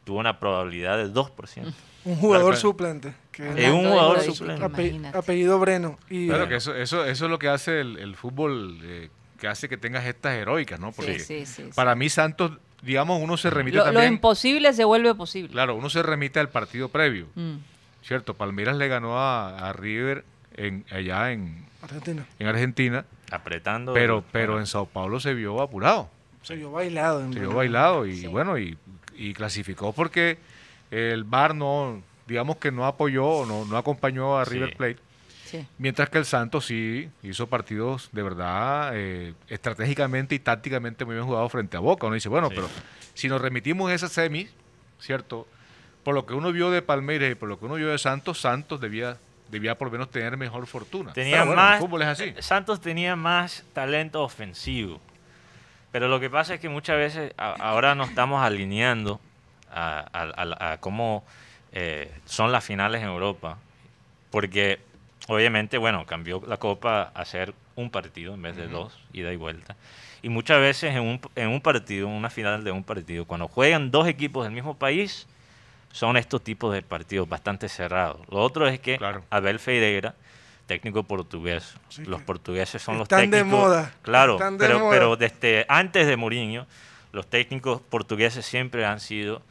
tuvo una probabilidad de 2%. Un jugador Claro, suplente. Que Es un jugador suplente. ape- imagínate. apellido Breno. Y, Claro eh, que eso, eso, eso es lo que hace el, el fútbol eh, que hace que tengas estas heroicas, ¿no? Porque sí, sí, sí. para mí Santos, digamos, uno se remite Lo, lo también, imposible se vuelve posible. claro, uno se remite al partido previo, Mm. ¿cierto? Palmeiras le ganó a, a River en, allá en, Argentina. en Argentina, Apretando. pero, pero en Sao Paulo se vio apurado. Se vio bailado. en Se vio bailado y bueno, y, y clasificó porque el VAR no, digamos que no apoyó o no, no acompañó a Sí. River Plate. Sí. Mientras que el Santos sí hizo partidos de verdad eh, estratégicamente y tácticamente muy bien jugados frente a Boca. Uno dice, bueno, Sí. pero si nos remitimos a esa semi, ¿cierto? Por lo que uno vio de Palmeiras y por lo que uno vio de Santos, Santos debía, debía por lo menos tener mejor fortuna. Tenía bueno, más, el fútbol es así. Santos tenía más talento ofensivo. Pero lo que pasa es que muchas veces a- ahora nos estamos alineando a, a- a- a cómo eh, son las finales en Europa. Porque obviamente, bueno, cambió la Copa a ser un partido en vez de dos, ida y vuelta. Y muchas veces en un, en un partido, en una final de un partido, cuando juegan dos equipos del mismo país, son estos tipos de partidos bastante cerrados. Lo otro es que Claro. Abel Ferreira, técnico portugués, Sí, los portugueses son los están de técnicos. moda, Claro, están de pero, moda. pero desde antes de Mourinho, los técnicos portugueses siempre han sido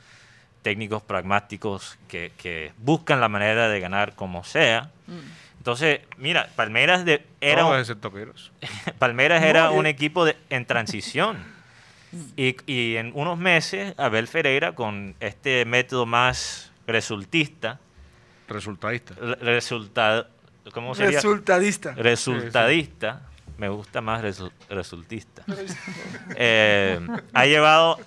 técnicos pragmáticos que, que buscan la manera de ganar como sea. Entonces, mira, Palmeiras de, era Todos un-. Palmeiras era No, un equipo de- en transición. Y, y en unos meses, Abel Ferreira, con este método más resultista, Resultadista. re- resultado, ¿cómo sería? Resultadista. resultadista, me gusta más resu- resultista, eh, ha llevado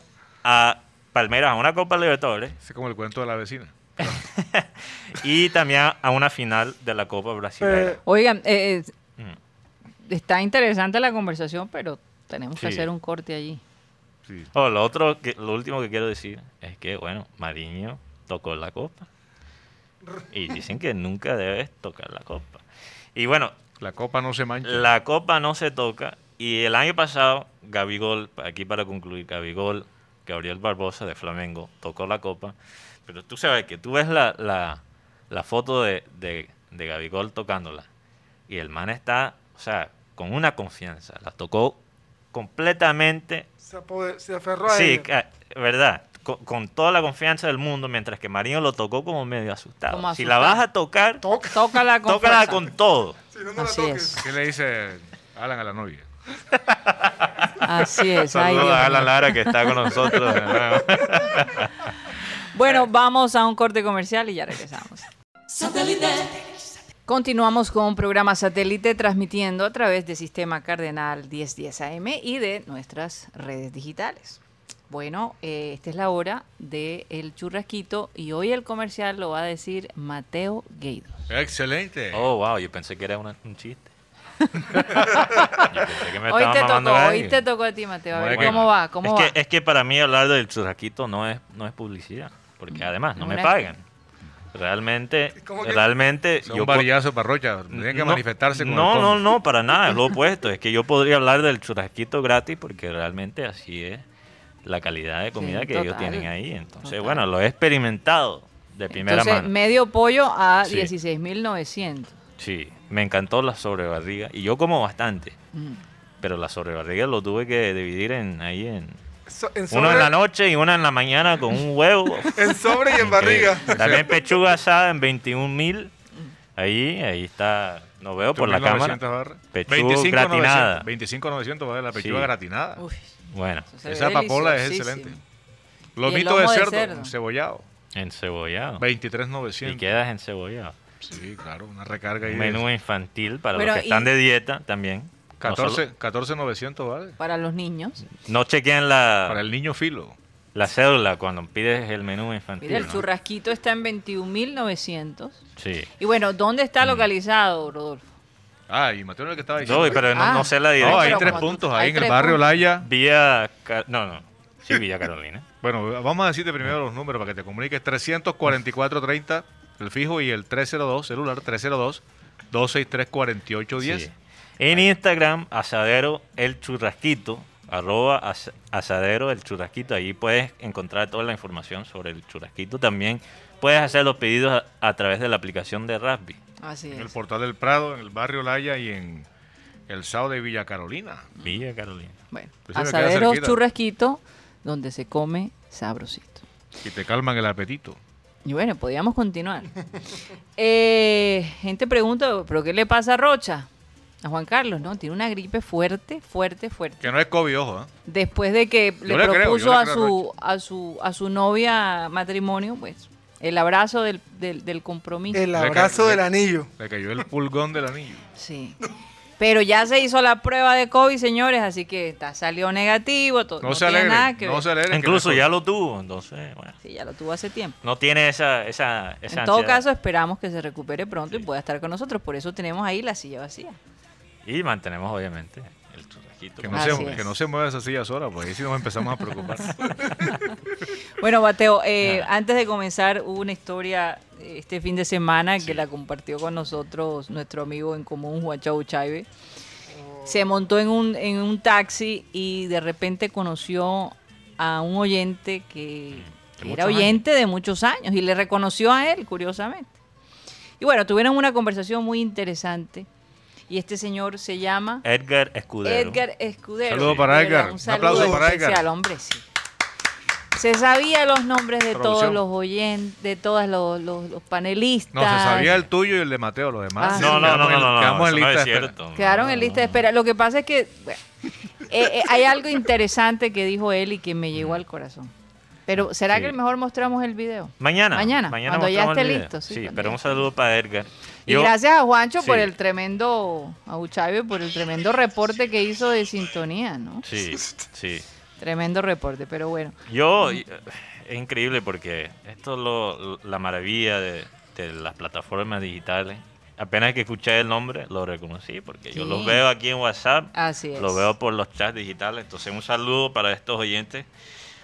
a Palmeiras a una Copa Libertadores Es como el cuento de la vecina. y también a una final de la Copa Brasileña. Eh, Oigan, eh, eh, Mm. está interesante la conversación, pero tenemos que hacer un corte allí. Sí. Oh, lo otro, que, lo último que quiero decir es que, bueno, Mariño tocó la copa. Y dicen que nunca debes tocar la copa. Y bueno, La copa no se mancha. la copa no se toca. Y el año pasado, Gabigol, aquí para concluir, Gabigol, Gabriel Barbosa de Flamengo, tocó la copa. Pero tú sabes que tú ves la, la, la foto de, de, de Gabigol tocándola. Y el man está, o sea, con una confianza. La tocó completamente se, apoder- se aferró a Sí, ella. verdad. Con, con toda la confianza del mundo, mientras que Mariño lo tocó como medio asustado. Como Si la vas a tocar, Toca. Tócala con tócala con todo. Si no, no la Así toques. es. ¿Qué le dice Alan a la novia? Así es. Saludos a Alan. Lara que está con nosotros. Bueno, vamos a un corte comercial y ya regresamos. Continuamos con un programa satélite transmitiendo a través de Sistema Cardenal 1010 AM y de nuestras redes digitales. Bueno, eh, esta es la hora del el churrasquito y hoy el comercial lo va a decir Mateo Gueidos. Excelente. oh, wow, yo pensé que era una- un chiste. yo pensé que me Hoy te tocó, hoy te tocó a ti, Mateo. A ver, Bueno. ¿cómo va? ¿Cómo es va? Que, es que para mí hablar del churrasquito no es, no es publicidad, porque además no me pagan. Realmente, realmente... Yo po- varillazo para Rocha. Tienen que No, manifestarse con No, el no, no, para nada, es lo opuesto. Es que yo podría hablar del churrasquito gratis porque realmente así es la calidad de comida Sí, que ellos tienen ahí. Entonces, total. bueno, lo he experimentado de primera Entonces, mano. medio pollo a Sí. 16.900. Sí, me encantó la sobrebarriga y yo como bastante. Mm. Pero la sobrebarriga lo tuve que dividir en ahí en So- en uno en sobre- la noche y una en la mañana con un huevo. En sobre y en barriga. También pechuga asada en 21 mil. Ahí, ahí está. No veo por la 1900 cámara. barras. Pechuga 25 gratinada. 25,900 vale la pechuga Sí. gratinada. Uy, Bueno, Esa papola es excelente. Y el Lomito de lomo de cerdo, cerdo. cebollado. encebollado. Y 23,900. quedas encebollado. Sí, claro, una recarga ahí. Un de menú infantil para Bueno, los que están y- de dieta también. No, 14 solo- 14,900 vale. Para los niños. no chequean la, Para el niño filo. la cédula cuando pides el menú infantil. Mira, el ¿no? churrasquito está en 21.900. Sí. Y bueno, ¿dónde Mm. está localizado, Rodolfo? Ah, y Mateo el que estaba diciendo. No, pero no, Ah. no sé la No, dirección. hay pero tres tú- puntos hay ahí en el barrio puntos. Laya. Vía. No, no. Sí, Villa Carolina. Bueno, vamos a decirte primero los números para que te comuniques. 344-30, el fijo, y el 302, celular 302-263-4810. Sí. En Instagram, asadero el churrasquito, arroba as- asadero el churrasquito. Ahí puedes encontrar toda la información sobre el churrasquito. También puedes hacer los pedidos a, a través de la aplicación de Rappi. Así En el es. portal del Prado, en el barrio Laya y en El sábado de Villa Carolina. Villa Carolina. Bueno, Pues cerquita. churrasquito, donde se come sabrosito. Y te calman el apetito. Y bueno, podíamos continuar. Eh, gente pregunta, ¿pero qué le pasa a Rocha? A Juan Carlos, ¿no? Tiene una gripe fuerte, fuerte, fuerte. Que no es COVID, ojo. ¿eh? Después de que le Yo le creo, propuso le a, su, a, su, a su novia matrimonio, pues, el abrazo del, del, del compromiso. El abrazo del anillo. Le cayó el pulgón del anillo. Sí. Pero ya se hizo la prueba de COVID, señores, así que está, salió negativo, to- No, no, se tiene nada que No se alegren. que Incluso ya lo tuvo, entonces, bueno. Sí, ya lo tuvo hace tiempo. No tiene esa, esa, esa en todo caso, esperamos que se recupere pronto y pueda estar con nosotros. Por eso tenemos ahí la silla vacía. Y mantenemos, obviamente, el churrasquito. Que no, se, que no se mueva esa silla sola, porque ahí sí nos empezamos a preocupar. Bueno, Mateo, eh, antes de comenzar, hubo una historia eh, este fin de semana que la compartió con nosotros nuestro amigo en común, Juan Chauchaibe. Se montó en un, en un taxi y de repente conoció a un oyente que De era oyente de muchos años y le reconoció a él, curiosamente. Y bueno, tuvieron una conversación muy interesante. Y este señor se llama Edgar Escudero. Edgar Escudero. Saludo para Edgar. Un Un saludo aplauso para Edgar. especial, hombre, sí. Se sabía los nombres de todos los oyentes, de todos los, los- los panelistas. No, se sabía el tuyo y el de Mateo, los demás. Ah, No, no, no, no, Quedamos en lista de espera. Quedaron en lista de espera. Lo que pasa es que bueno, eh, eh, hay algo interesante que dijo él y que me llegó al corazón. Pero ¿será Sí. que mejor mostramos el video? Mañana. Mañana, cuando ya esté listo, sí, pero un saludo para Edgar. Y Yo- gracias a Juancho por Sí. el tremendo, a Uchaibe por el tremendo reporte que hizo de sintonía, ¿no? Sí, sí. Tremendo reporte, pero bueno. Yo, eh, es increíble porque esto es lo, la maravilla de, de las plataformas digitales. Apenas que escuché el nombre, lo reconocí porque yo Sí. los veo aquí en WhatsApp, Así es. los veo por los chats digitales. Entonces, un saludo para estos oyentes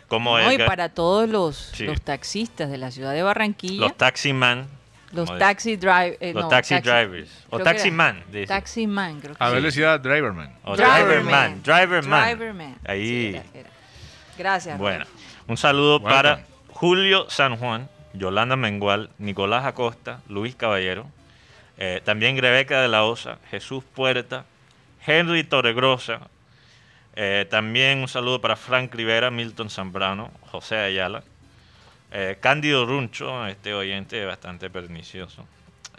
como No, y para todos los, Sí. los taxistas de la ciudad de Barranquilla, los taximan, los taxi drivers, los taxi drivers, o era taximan, dice. Taximan, creo que A ver, sí. decía Driverman. o Driverman. driverman, driverman. Driverman. Ahí. Sí, era, era. Gracias. Bueno, un saludo Welcome. para Julio San Juan, Yolanda Mengual, Nicolás Acosta, Luis Caballero, eh, también Rebeca de la Osa, Jesús Puerta, Henry Torregrosa, eh, también un saludo para Frank Rivera, Milton Zambrano, José Ayala, eh, Cándido Runcho, este oyente bastante pernicioso.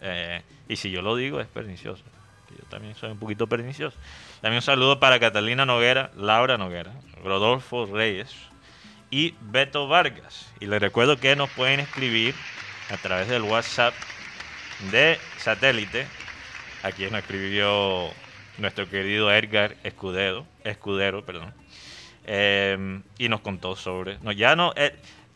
Eh, y si yo lo digo, es pernicioso. Yo también soy un poquito pernicioso. También un saludo para Catalina Noguera, Laura Noguera, Rodolfo Reyes y Beto Vargas. Y les recuerdo que nos pueden escribir a través del WhatsApp de satélite, a quien nos escribió nuestro querido Edgar Escudero, Escudero, perdón. Eh, y nos contó sobre. No, ya no.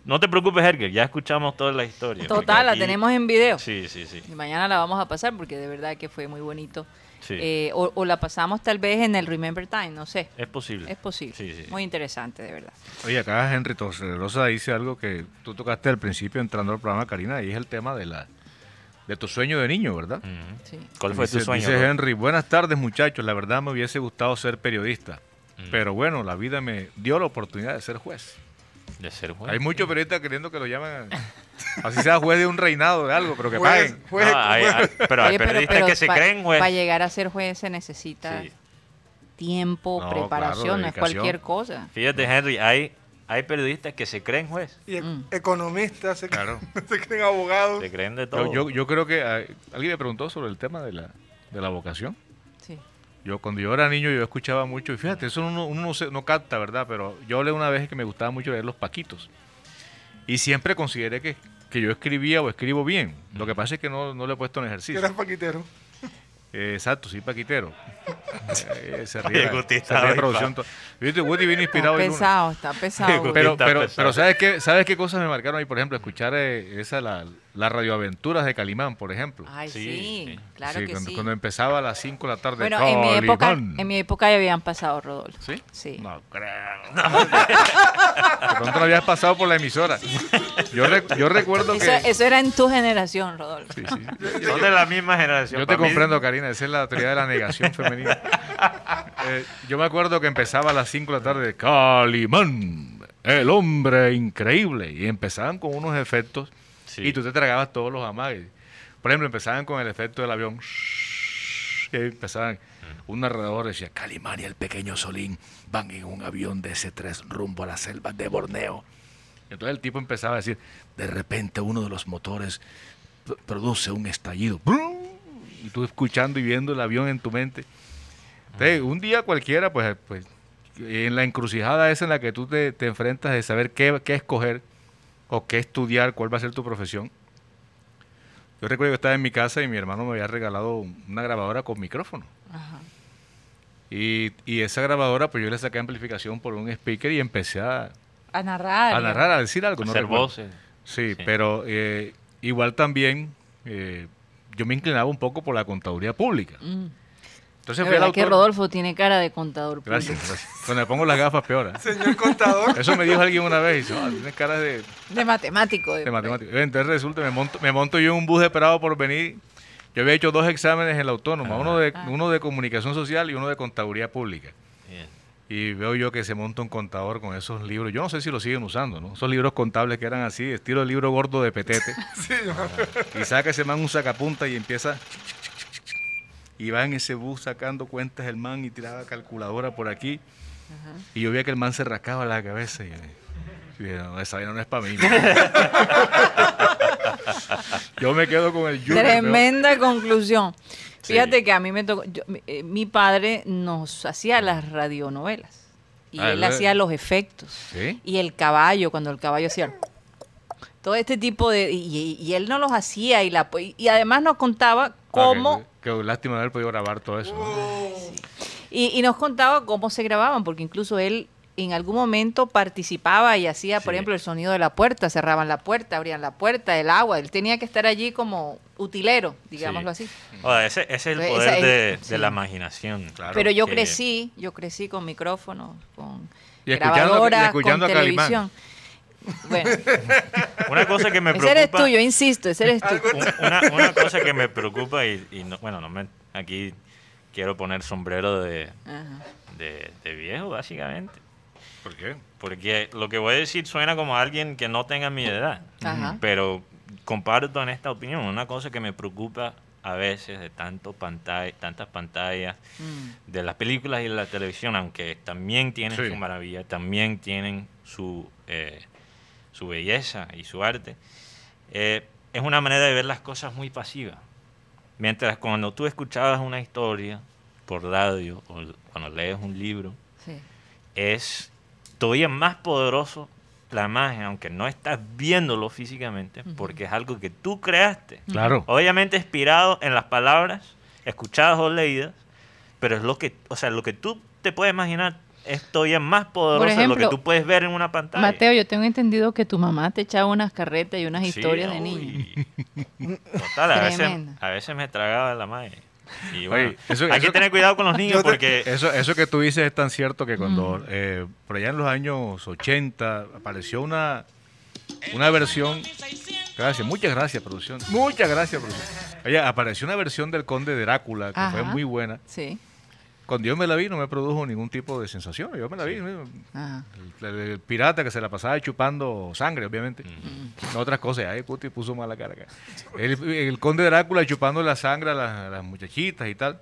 No te preocupes, Edgar, ya escuchamos toda la historia. Total, la tenemos en video. Sí, sí, sí. Y mañana la vamos a pasar porque de verdad que fue muy bonito. sí. Eh, o, o la pasamos tal vez en el Remember Time, no sé. es posible. Es posible. Sí, sí. Muy interesante, de verdad. Oye, acá Henry Rosa dice algo que tú tocaste al principio entrando al programa, Karina, y es el tema de la de tu sueño de niño, ¿verdad? Sí. ¿Cuál fue dice, tu sueño? Dice? Henry, buenas tardes muchachos, la verdad me hubiese gustado ser periodista, Mm. pero bueno, la vida me dio la oportunidad de ser juez. De ser juez. Hay muchos periodistas queriendo que lo llamen, así sea juez de un reinado de algo, pero que Juez, paguen. juez, No, hay- hay- pero hay Oye, periodistas pero que se pa- creen juez. Para llegar a ser juez se necesita Sí. tiempo, No, preparación, claro, no es cualquier cosa. Fíjate, Henry, hay, hay periodistas que se creen juez. Y e- Mm. economistas, se, Claro. se creen abogados. Se creen de todo. Yo, yo, yo creo que eh, alguien me preguntó sobre el tema de la, de la vocación. Yo cuando yo era niño yo escuchaba mucho, y fíjate, eso uno, uno no, se- no capta, ¿verdad? Pero yo hablé una vez que me gustaba mucho leer los Paquitos. Y siempre consideré que, que yo escribía o escribo bien. Lo que pasa es que no, no le he puesto en ejercicio. eras paquitero. Eh, exacto, sí, Paquitero. Eh, se Oye, ríe, Guti se está ríe producción. Viste, Woody viene Está inspirado el lunes. pesado, está pesado. Pero, Está pero, pero ¿sabes qué, ¿sabes qué cosas me marcaron ahí? Por ejemplo, escuchar eh, esa, la, las radioaventuras de Calimán, por ejemplo. Ay, sí, claro Sí, que cuando, sí. cuando empezaba a las 5 de la tarde. Bueno, en mi época, en mi época ya habían pasado, Rodolfo. ¿Sí? Sí. No creo. De pronto lo habías pasado por la emisora. Yo, rec- yo recuerdo Eso, que... eso era en tu generación, Rodolfo. Sí, sí. Son de la misma generación. Yo te mí- comprendo, Karina. Esa es la teoría de la negación femenina. Eh, yo me acuerdo que empezaba a las 5 de la tarde. Calimán, el hombre increíble. Y empezaban con unos efectos Sí. y tú te tragabas todos los amagues. Por ejemplo, empezaban con el efecto del avión. Y empezaban. un narrador decía, Calimán y el pequeño Solín van en un avión de S3 rumbo a las selvas de Borneo. Entonces el tipo empezaba a decir, de repente uno de los motores pr- produce un estallido. Y tú escuchando y viendo el avión en tu mente. Entonces, un día cualquiera, pues, pues en la encrucijada esa en la que tú te, te enfrentas de saber qué, qué escoger o qué estudiar, cuál va a ser tu profesión. Yo recuerdo que estaba en mi casa y mi hermano me había regalado una grabadora con micrófono. Ajá. Y, y esa grabadora, pues yo le saqué amplificación por un speaker y empecé a, A narrar. a narrar, a decir algo. no Hacer recuerdo. voces. Sí, Sí. pero eh, igual también eh, yo me inclinaba un poco por la contaduría pública. Mm. Entonces fui al que. Rodolfo tiene cara de contador público. Gracias, gracias. Cuando me pongo las gafas, peor. ¿eh? Señor contador. Eso me dijo alguien una vez. Y dice, "Ah, tienes cara de, De matemático. de matemático. Entonces resulta, me monto, me monto yo en un bus esperado por venir. Yo había hecho dos exámenes en la autónoma, uno de, Ah. uno de comunicación social y uno de contaduría pública. Bien. Y veo yo que se monta un contador con esos libros. Yo no sé si los siguen usando, ¿no? Esos libros contables que eran así, estilo de libro gordo de petete. Sí, yo- y saca ese man un sacapunta y empieza. Y va en ese bus sacando cuentas el man y tiraba calculadora por aquí. Y yo veía que el man se rascaba la cabeza. Y, y dije, no, esa vaina no es para mí. yo me quedo con el Junior. Tremenda conclusión. Sí. Fíjate que a mí me tocó, yo- mi- eh, mi padre nos hacía las radionovelas y Ah, él ¿él- hacía los efectos ¿Sí? y el caballo cuando el caballo hacía todo este tipo de y, y él no los hacía y la y además nos contaba cómo que, que lástima no haber podido grabar todo eso. ¿no? y, y nos contaba cómo se grababan porque incluso él en algún momento participaba y hacía, por ejemplo, el sonido de la puerta, cerraban la puerta, abrían la puerta, el agua, él tenía que estar allí como utilero, digámoslo Sí. así. O sea, ese, ese es el Esa poder es- de, la imaginación. Claro. Pero yo que- crecí, yo crecí con micrófonos, con Y escuchando- y grabadora, escuchando con a Calimán. Bueno, Una cosa que me ese preocupa. eres tú, yo insisto, ese eres tú. un- una, una cosa que me preocupa y, y no, bueno, no me, aquí quiero poner sombrero de, de, de viejo, básicamente. ¿Por qué? Porque lo que voy a decir suena como alguien que no tenga mi edad. Ajá. Pero comparto en esta opinión. Una cosa que me preocupa a veces de tanto pantalla, tantas pantallas, Mm. de las películas y de la televisión, aunque también tienen Sí. su maravilla, también tienen su, eh, su belleza y su arte, eh, es una manera de ver las cosas muy pasiva. Mientras cuando tú escuchabas una historia por radio o cuando lees un libro, Sí. es todavía más poderoso la imagen, aunque no estás viéndolo físicamente, porque es algo que tú creaste. Claro. Obviamente inspirado en las palabras escuchadas o leídas, pero es lo que, o sea, lo que tú te puedes imaginar es todavía más poderoso de lo que tú puedes ver en una pantalla. Mateo, yo tengo entendido que tu mamá te echaba unas carretas y unas Sí, historias de niño. Total, a veces, Tremendo. a veces me tragaba la madre. Y bueno, Oye, eso- hay que tener cuidado con los niños te- porque Eso, eso que tú dices es tan cierto que cuando Mm. eh, por allá en los años 80 apareció una, una versión. Gracias, muchas gracias, producción. Muchas gracias, producción. Oye, apareció una versión del Conde de Drácula que fue muy buena. Sí. Cuando yo me la vi no me produjo ningún tipo de sensación. Yo me la vi. El, el- el pirata que se la pasaba chupando sangre, obviamente. No otras cosas. Ay, Cuti puso mala cara acá. El, el conde Drácula chupando la sangre a las, a las muchachitas y tal.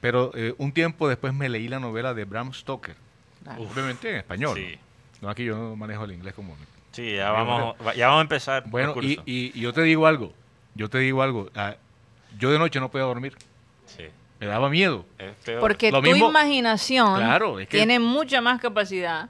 Pero eh, un tiempo después me leí la novela de Bram Stoker. Claro. Obviamente en español. Sí. No, aquí yo no manejo el inglés como... sí, ya vamos, ya vamos a empezar. el Bueno, y, curso. y- y yo te digo algo. Yo te digo algo. ah, yo de noche no podía dormir. Me daba miedo. Porque Lo tu mismo- imaginación Claro, es que- tiene mucha más capacidad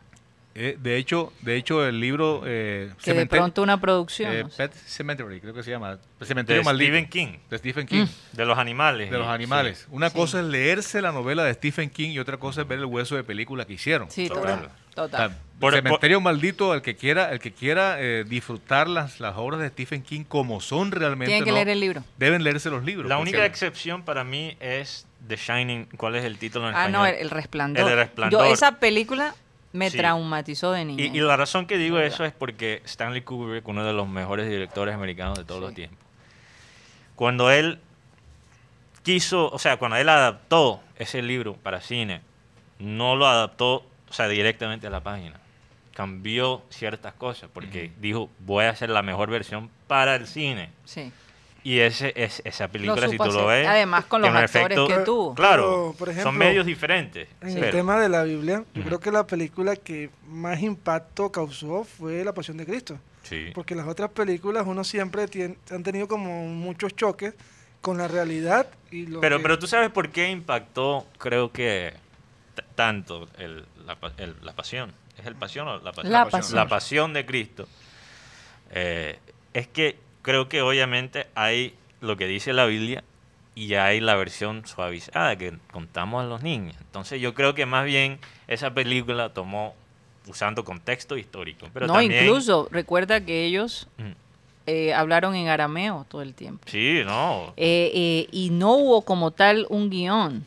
Eh, de hecho, de hecho el libro... eh, que de pronto una producción. eh. Pet Cemetery, creo que se llama. Cementerio de Maldito. Stephen King, De Stephen King. de los animales. De los animales. sí. Una Sí. cosa es leerse la novela de Stephen King y otra cosa es ver el hueso de película que hicieron. Sí, Total. total. Total. Por- Cementerio Maldito, el que quiera, el que quiera eh, disfrutar las, las obras de Stephen King como son realmente. Tienen que ¿no? leer el libro. Deben leerse los libros. La única excepción para mí es The Shining. ¿Cuál es el título en Ah, español? no, el, el resplandor. El Resplandor. Yo esa película me Sí. traumatizó de niña. Y, y la razón que digo eso es porque Stanley Kubrick, uno de los mejores directores americanos de todos los tiempos, cuando él quiso, o sea, cuando él adaptó ese libro para cine, no lo adaptó, o sea, directamente a la página. Cambió ciertas cosas porque dijo, voy a hacer la mejor versión para el cine. Sí. Y ese, es, esa película, si tú lo ves. Además, con los tiene actores que tuvo. Claro, Pero, por ejemplo, son medios diferentes. En el tema de la Biblia, yo creo que la película que más impacto causó fue La Pasión de Cristo. sí. Porque las otras películas uno siempre tien- han tenido como muchos choques con la realidad y lo Pero, que- pero tú sabes por qué impactó, creo que tanto el- la, el- la pasión. ¿Es el pasión o la pasión? La La pasión. pasión de Cristo. Eh, es que creo que obviamente hay lo que dice la Biblia y hay la versión suavizada que contamos a los niños. Entonces yo creo que más bien esa película tomó usando contexto histórico. Pero no, también- incluso recuerda que ellos Mm. eh, hablaron en arameo todo el tiempo. Sí, no. Eh, eh, y no hubo como tal un guion.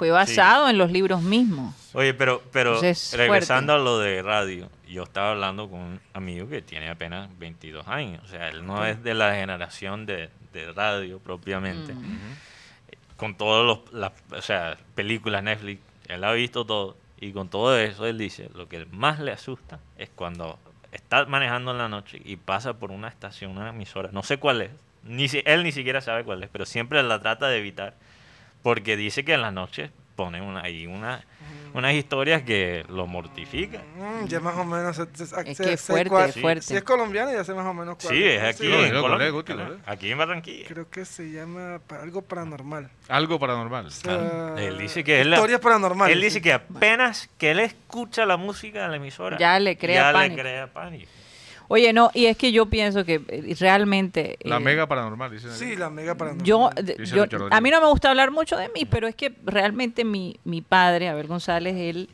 Fue basado en los libros mismos. Oye, pero, pero Entonces, regresando a lo de radio, yo estaba hablando con un amigo que tiene apenas 22 años. O sea, él no es de la generación de, de radio propiamente. Mm. Con todas las o sea, películas Netflix, él ha visto todo. Y con todo eso, él dice, lo que más le asusta es cuando está manejando en la noche y pasa por una estación, una emisora, no sé cuál es, ni si, él ni siquiera sabe cuál es, pero siempre la trata de evitar, porque dice que en la noche pone una, ahí una, unas historias que lo mortifican. Mm, ya más o menos se- se- Es se- que sé es fuerte, cuál- es fuerte. Si es colombiana ya sé más o menos cuál. Sí, es aquí Sí, en Colombia, aquí en Barranquilla. Creo que se llama algo paranormal. Algo paranormal. O sea, Él dice que él, Historias paranormales. él dice que apenas que él escucha la música de la emisora, Ya le crea ya pánico. le crea pánico. Oye, no, y es que yo pienso que eh, realmente... La eh, mega paranormal, dice. Sí, la mega paranormal. Yo, yo- a mí no me gusta hablar mucho de mí, pero es que realmente mi, mi padre, Abel González, él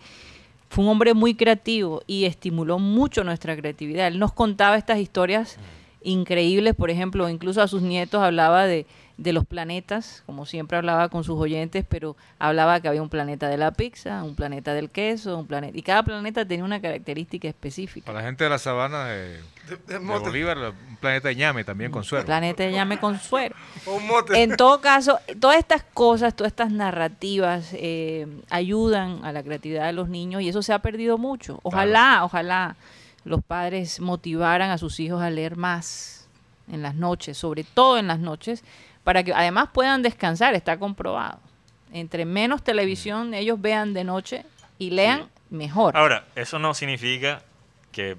fue un hombre muy creativo y estimuló mucho nuestra creatividad. Él nos contaba estas historias increíbles, por ejemplo, incluso a sus nietos hablaba de, de los planetas, como siempre hablaba con sus oyentes, pero hablaba que había un planeta de la pizza, un planeta del queso, un planeta, y cada planeta tenía una característica específica. Para la gente de la sabana de, De- de. Bolívar, un planeta de ñame también con suero. Planeta de llame consuelo. O un mote. En todo caso, todas estas cosas, todas estas narrativas eh, ayudan a la creatividad de los niños y eso se ha perdido mucho. Ojalá, ojalá los padres motivaran a sus hijos a leer más en las noches, sobre todo en las noches, para que además puedan descansar, está comprobado. Entre menos televisión ellos vean de noche y lean, mejor. Ahora, eso no significa que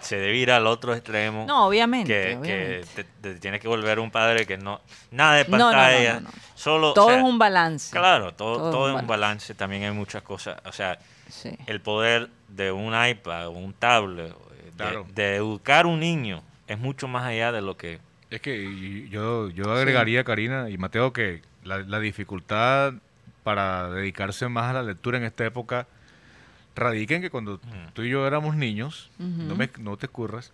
se debe ir al otro extremo. No, obviamente. que, que obviamente. te, te tienes que volver un padre que no nada de No, no, no, pantalla no, no. solo o Todo sea, es un balance. claro todo, Todo es todo, un es un balance. balance también hay muchas cosas o sea Sí. el poder de un iPad o un tablet de, Claro. de educar a un niño es mucho más allá de lo que Es que yo, yo agregaría, Karina y Mateo, que la, la dificultad para dedicarse más a la lectura en esta época radica en que cuando tú y yo éramos niños, no, me, no te curras,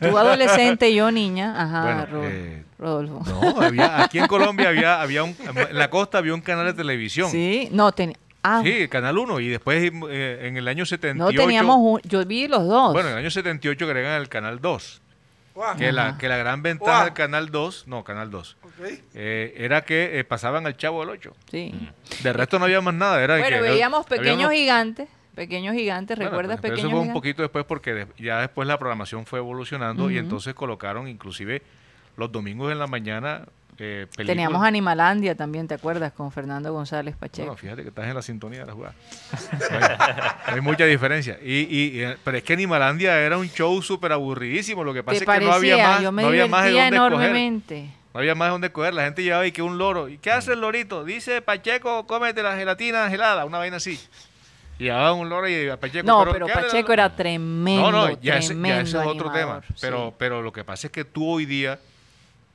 Tú adolescente, yo niña. Ajá, Bueno, eh, Rodolfo. no, había, aquí en Colombia había, había un, en la costa había un canal de televisión. Sí, no tenía. Ah, Sí, el Canal 1, y después eh, en el año 78... no teníamos un, yo vi los dos. Bueno, en el año 78 agregan el Canal 2, Que la, que la gran ventaja del Canal 2, no, Canal 2, Ok. eh, era que eh, pasaban al Chavo del 8. sí. De resto no había más nada. Era Bueno, que, veíamos pequeños gigantes, pequeños gigantes, Bueno, ¿recuerdas pues, pequeños Eso fue un poquito después porque de- ya después la programación fue evolucionando y entonces colocaron inclusive los domingos en la mañana eh. Teníamos Animalandia también, ¿te acuerdas? Con Fernando González Pacheco. Bueno, fíjate que estás en la sintonía de la jugada. hay, hay mucha diferencia. Y, y- y, pero es que Animalandia era un show súper aburridísimo. Lo que pasa ¿Te es que no había más, yo me no había más de dónde coger. enormemente. No había más de dónde coger. La gente llevaba y que un loro. ¿Y qué hace el lorito? Dice Pacheco, cómete la gelatina gelada. Una vaina así. Y llevaba un loro y a Pacheco. No, pero ¿qué hace el Pacheco era tremendo, No, no, ya ese, ya tremendo ese es otro tema. Pero, sí. pero lo que pasa es que tú hoy día,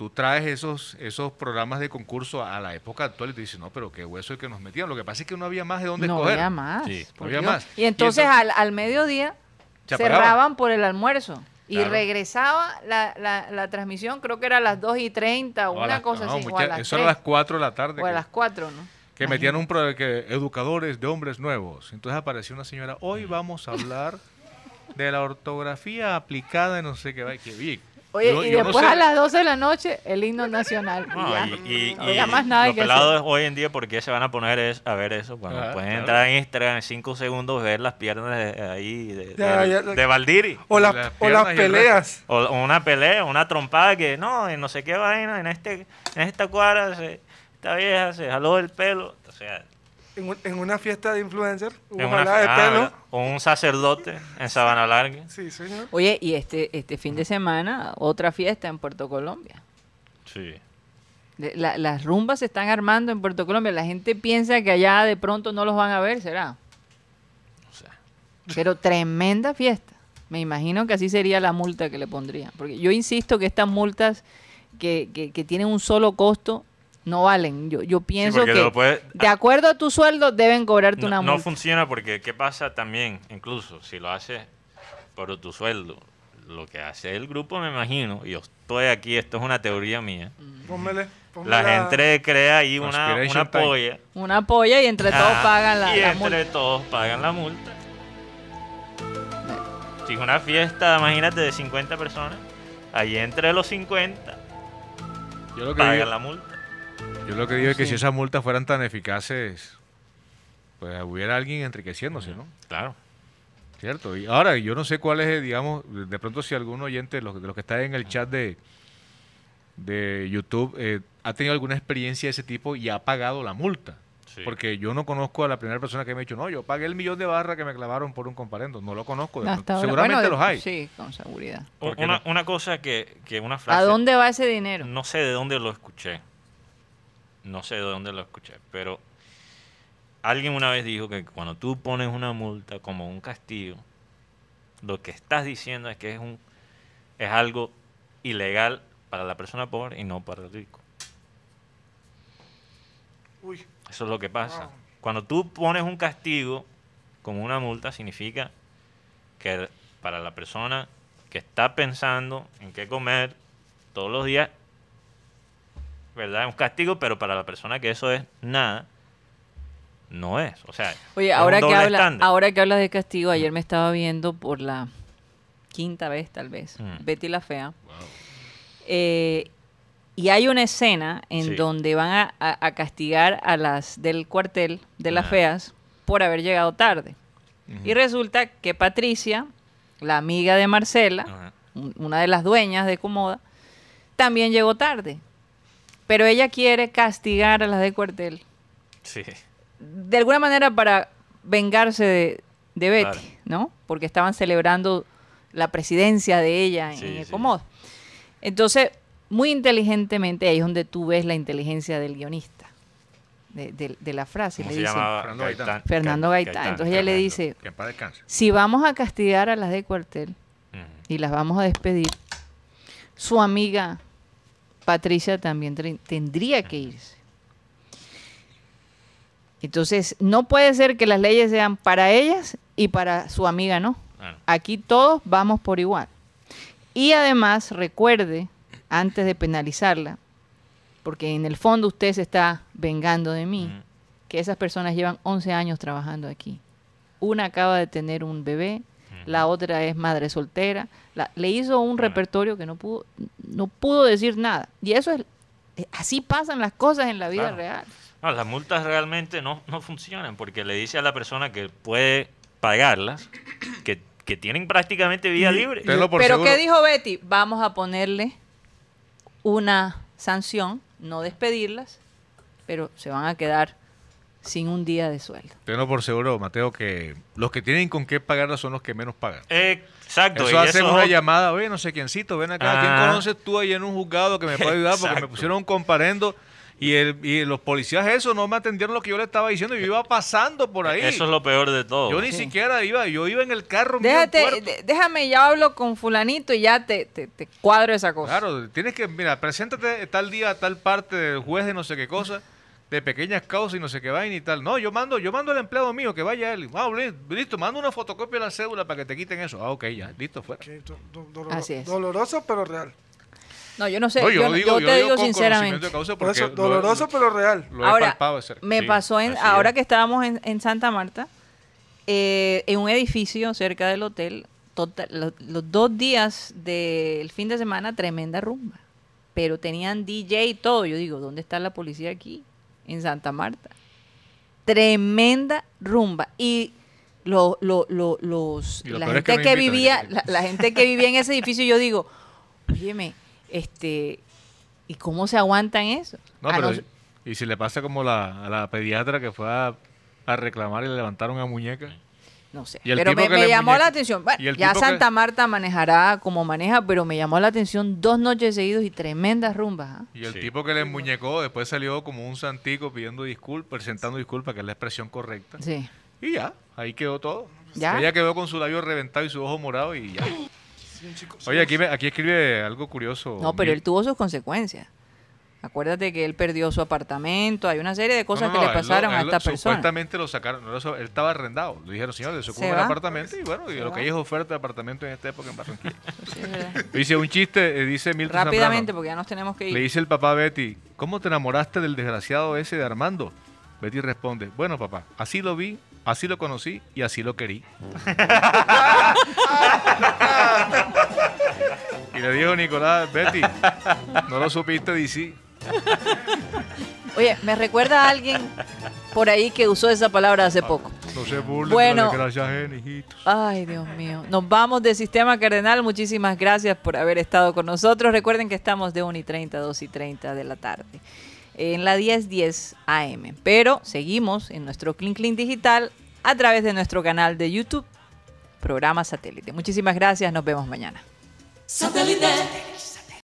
tú traes esos, esos programas de concurso a la época actual y te dices, no, pero qué hueso el que nos metían. Lo que pasa es que no había más de dónde no escoger. había más. Sí, no había Dios. más. Y entonces, Y entonces- al, al mediodía cerraban por el almuerzo. Y Claro. regresaba la, la, la transmisión, creo que era a las 2 y 30 o O una las- cosa no, así. o mucha- a las eso era a las 3, 4 de la tarde. o a las 4, ¿no? que metían un pro que educadores de hombres nuevos. Entonces apareció una señora, hoy vamos a hablar de la ortografía aplicada en no sé qué, va- qué bien. Oye, Yo- y yo no después sé. a las 12 de la noche, el himno nacional. No, Ya. y, y- No y más nada los que pelados hacer. hoy en día, ¿por qué se van a poner es- a ver eso? Cuando Ah, pueden claro. entrar en Instagram en 5 segundos, ver las piernas de, ahí de, de- ya, de Valdiri. O, la- Las o las y peleas. O o una pelea, una trompada que no, en no sé qué vaina, en este en esta cuadra, se- esta vieja se jaló el pelo. O sea, En, un- en una fiesta de influencer, en una- de ah. O un sacerdote en Sabana Larga. Sí, señor. Oye, y este, este fin de semana, otra fiesta en Puerto Colombia. Sí. La- las rumbas se están armando en Puerto Colombia. La gente piensa que allá de pronto no los van a ver, ¿será? O Pero tremenda fiesta. Me imagino que así sería la multa que le pondrían. Porque yo insisto que estas multas que, que- que tienen un solo costo no valen. Yo, yo pienso que de acuerdo a tu sueldo deben cobrarte no, una no multa. funciona porque ¿qué pasa también? Incluso si lo haces por tu sueldo, lo que hace el grupo, me imagino, y yo estoy aquí, esto es una teoría mía, Pónmele. pónmele la gente crea ahí una, una polla. Una polla y entre todos Ah, pagan la, y la entre multa. todos pagan la multa. Si es una fiesta, imagínate, de 50 personas, ahí entre los 50 Yo lo que pagan digo, la multa. Yo lo que digo es que si esas multas fueran tan eficaces, pues hubiera alguien enriqueciéndose, ¿no? Claro. Cierto. Y ahora, yo no sé cuál es, digamos, de pronto si algún oyente de los, los que está en el chat de, de YouTube eh, ha tenido alguna experiencia de ese tipo y ha pagado la multa. Sí. Porque yo no conozco a la primera persona que me ha dicho, no, yo pagué el millón de barras que me clavaron por un comparendo. No lo conozco. de Hasta pronto. ahora- Seguramente bueno, los hay. Sí, con seguridad. ¿Por qué Una, no? una cosa que, que una frase... ¿A dónde va ese dinero? No sé de dónde lo escuché. No sé de dónde lo escuché, pero alguien una vez dijo que cuando tú pones una multa como un castigo, lo que estás diciendo es que es un es algo ilegal para la persona pobre y no para el rico. Uy, Eso es lo que pasa. Wow. Cuando tú pones un castigo como una multa, significa que para la persona que está pensando en qué comer todos los días, ¿verdad? Es un castigo, pero para la persona que eso es nada, no es. O sea, Oye, es un ahora que, habla, estándar. ahora que hablas de castigo, ayer me estaba viendo por la quinta vez, tal vez, Mm. Betty la Fea. Eh, y hay una escena en Sí. donde van a, a- a castigar a las del cuartel de las Ajá. feas por haber llegado tarde. Y resulta que Patricia, la amiga de Marcela, una de las dueñas de Comoda, también llegó tarde. Pero ella quiere castigar a las de cuartel Sí. de alguna manera para vengarse de, de Betty, Claro. ¿no? Porque estaban celebrando la presidencia de ella en Sí. Entonces, muy inteligentemente, ahí es donde tú ves la inteligencia del guionista, de, de- de la frase. ¿Cómo Le se dice, llamaba? Fernando Gaitán. Fernando Gaitán. Entonces ella le dice, Que si vamos a castigar a las de cuartel y las vamos a despedir, su amiga Patricia también tendría que irse. Entonces, no puede ser que las leyes sean para ellas y para su amiga no. Aquí todos vamos por igual. Y además, recuerde, antes de penalizarla, porque en el fondo usted se está vengando de mí, que esas personas llevan 11 años trabajando aquí. Una acaba de tener un bebé, la otra es madre soltera. La- le hizo un repertorio que no pudo, no pudo decir nada. Y eso es, eh, así pasan las cosas en la vida Claro. real. No, las multas realmente no, no funcionan porque le dice a la persona que puede pagarlas que, que tienen prácticamente vida libre. Pero seguro. ¿qué dijo Betty? Vamos a ponerle una sanción, no despedirlas, pero se van a quedar sin un día de sueldo. Tenlo por seguro, Mateo, que los que tienen con qué pagarla son los que menos pagan. Exacto. Eso hacen eso una llamada, oye, no sé quiéncito, ven acá, ¿quién Ah. conoces tú ahí en un juzgado que me puede ayudar? Porque me pusieron un comparendo y, el, y los policías eso no me atendieron lo que yo le estaba diciendo, yo iba pasando por ahí. Eso es lo peor de todo. Yo ni Sí. siquiera iba, yo iba en el carro. Déjate, de- déjame, ya hablo con fulanito y ya te, te, te cuadro esa cosa. Claro, tienes que, mira, preséntate tal día a tal parte del juez de no sé qué cosa, de pequeñas causas y no sé qué vaina y tal. No, yo mando, yo mando al empleado mío que vaya él. Ah, li- listo, mando una fotocopia de la cédula para que te quiten eso. Ah, ok, ya, listo, fuera. qué do- do- doloro- Así es. doloroso pero real. No, yo no sé, No, yo, yo, digo, yo yo te digo digo con sinceramente. Por eso, lo- doloroso pero real. Lo he Ahora, palpado de cerca. me Sí, pasó en, ahora es. que estábamos en, en Santa Marta, eh, en un edificio cerca del hotel, total- lo- los dos días del fin de semana, tremenda rumba. Pero tenían DJ y todo. Yo digo, ¿dónde está la policía aquí? En Santa Marta. Tremenda rumba. Y lo- lo- lo- los, Y la peor es que gente que, vivía, la, la gente que vivía en ese edificio, yo digo, óyeme, este, ¿y cómo se aguantan eso? No, A pero nos- y si le pasa como la, a la pediatra que fue a, a reclamar y le levantaron a muñeca. No sé. Pero me, llamó muñeca- la atención. Bueno, ya que- Santa Marta manejará como maneja, pero me llamó la atención dos noches seguidos y tremendas rumbas. ¿ah? Y el Sí. tipo que le muñecó después salió como un santico pidiendo disculpas, presentando disculpas, que es la expresión correcta. Sí. Y ya, ahí quedó todo. ¿Ya? Ella quedó con su labio reventado y su ojo morado y ya. Oye, aquí, me- aquí escribe algo curioso. No, pero él tuvo sus consecuencias. Acuérdate que él perdió su apartamento. Hay una serie de cosas No, no, que no, le pasaron a él esta persona. Supuestamente lo sacaron, él estaba arrendado. Le dijeron, señor, le ¿Se ocupa el va? apartamento y bueno, y ¿Se lo va? que hay es oferta de apartamento en esta época en Barranquilla. Sí. Dice un chiste, eh, dice Milton Rápidamente, Zambrano. porque ya nos tenemos que ir. Le dice el papá a Betty, ¿cómo te enamoraste del desgraciado ese de Armando? Betty responde, bueno papá, así lo vi, así lo conocí y así lo querí. y le dijo Nicolás, Betty, no lo supiste DC. Oye, me recuerda a alguien por ahí que usó esa palabra hace poco. No se burlen Bueno. ajena, hijitos. Ay, Dios mío. Nos vamos de Sistema Cardenal. Muchísimas gracias por haber estado con nosotros. Recuerden que estamos de 1 y 30 a 2 y 30 de la tarde en la 1010 AM. Pero seguimos en nuestro Clean Clean Digital a través de nuestro canal de YouTube, programa satélite. Muchísimas gracias. Nos vemos mañana. Satellite.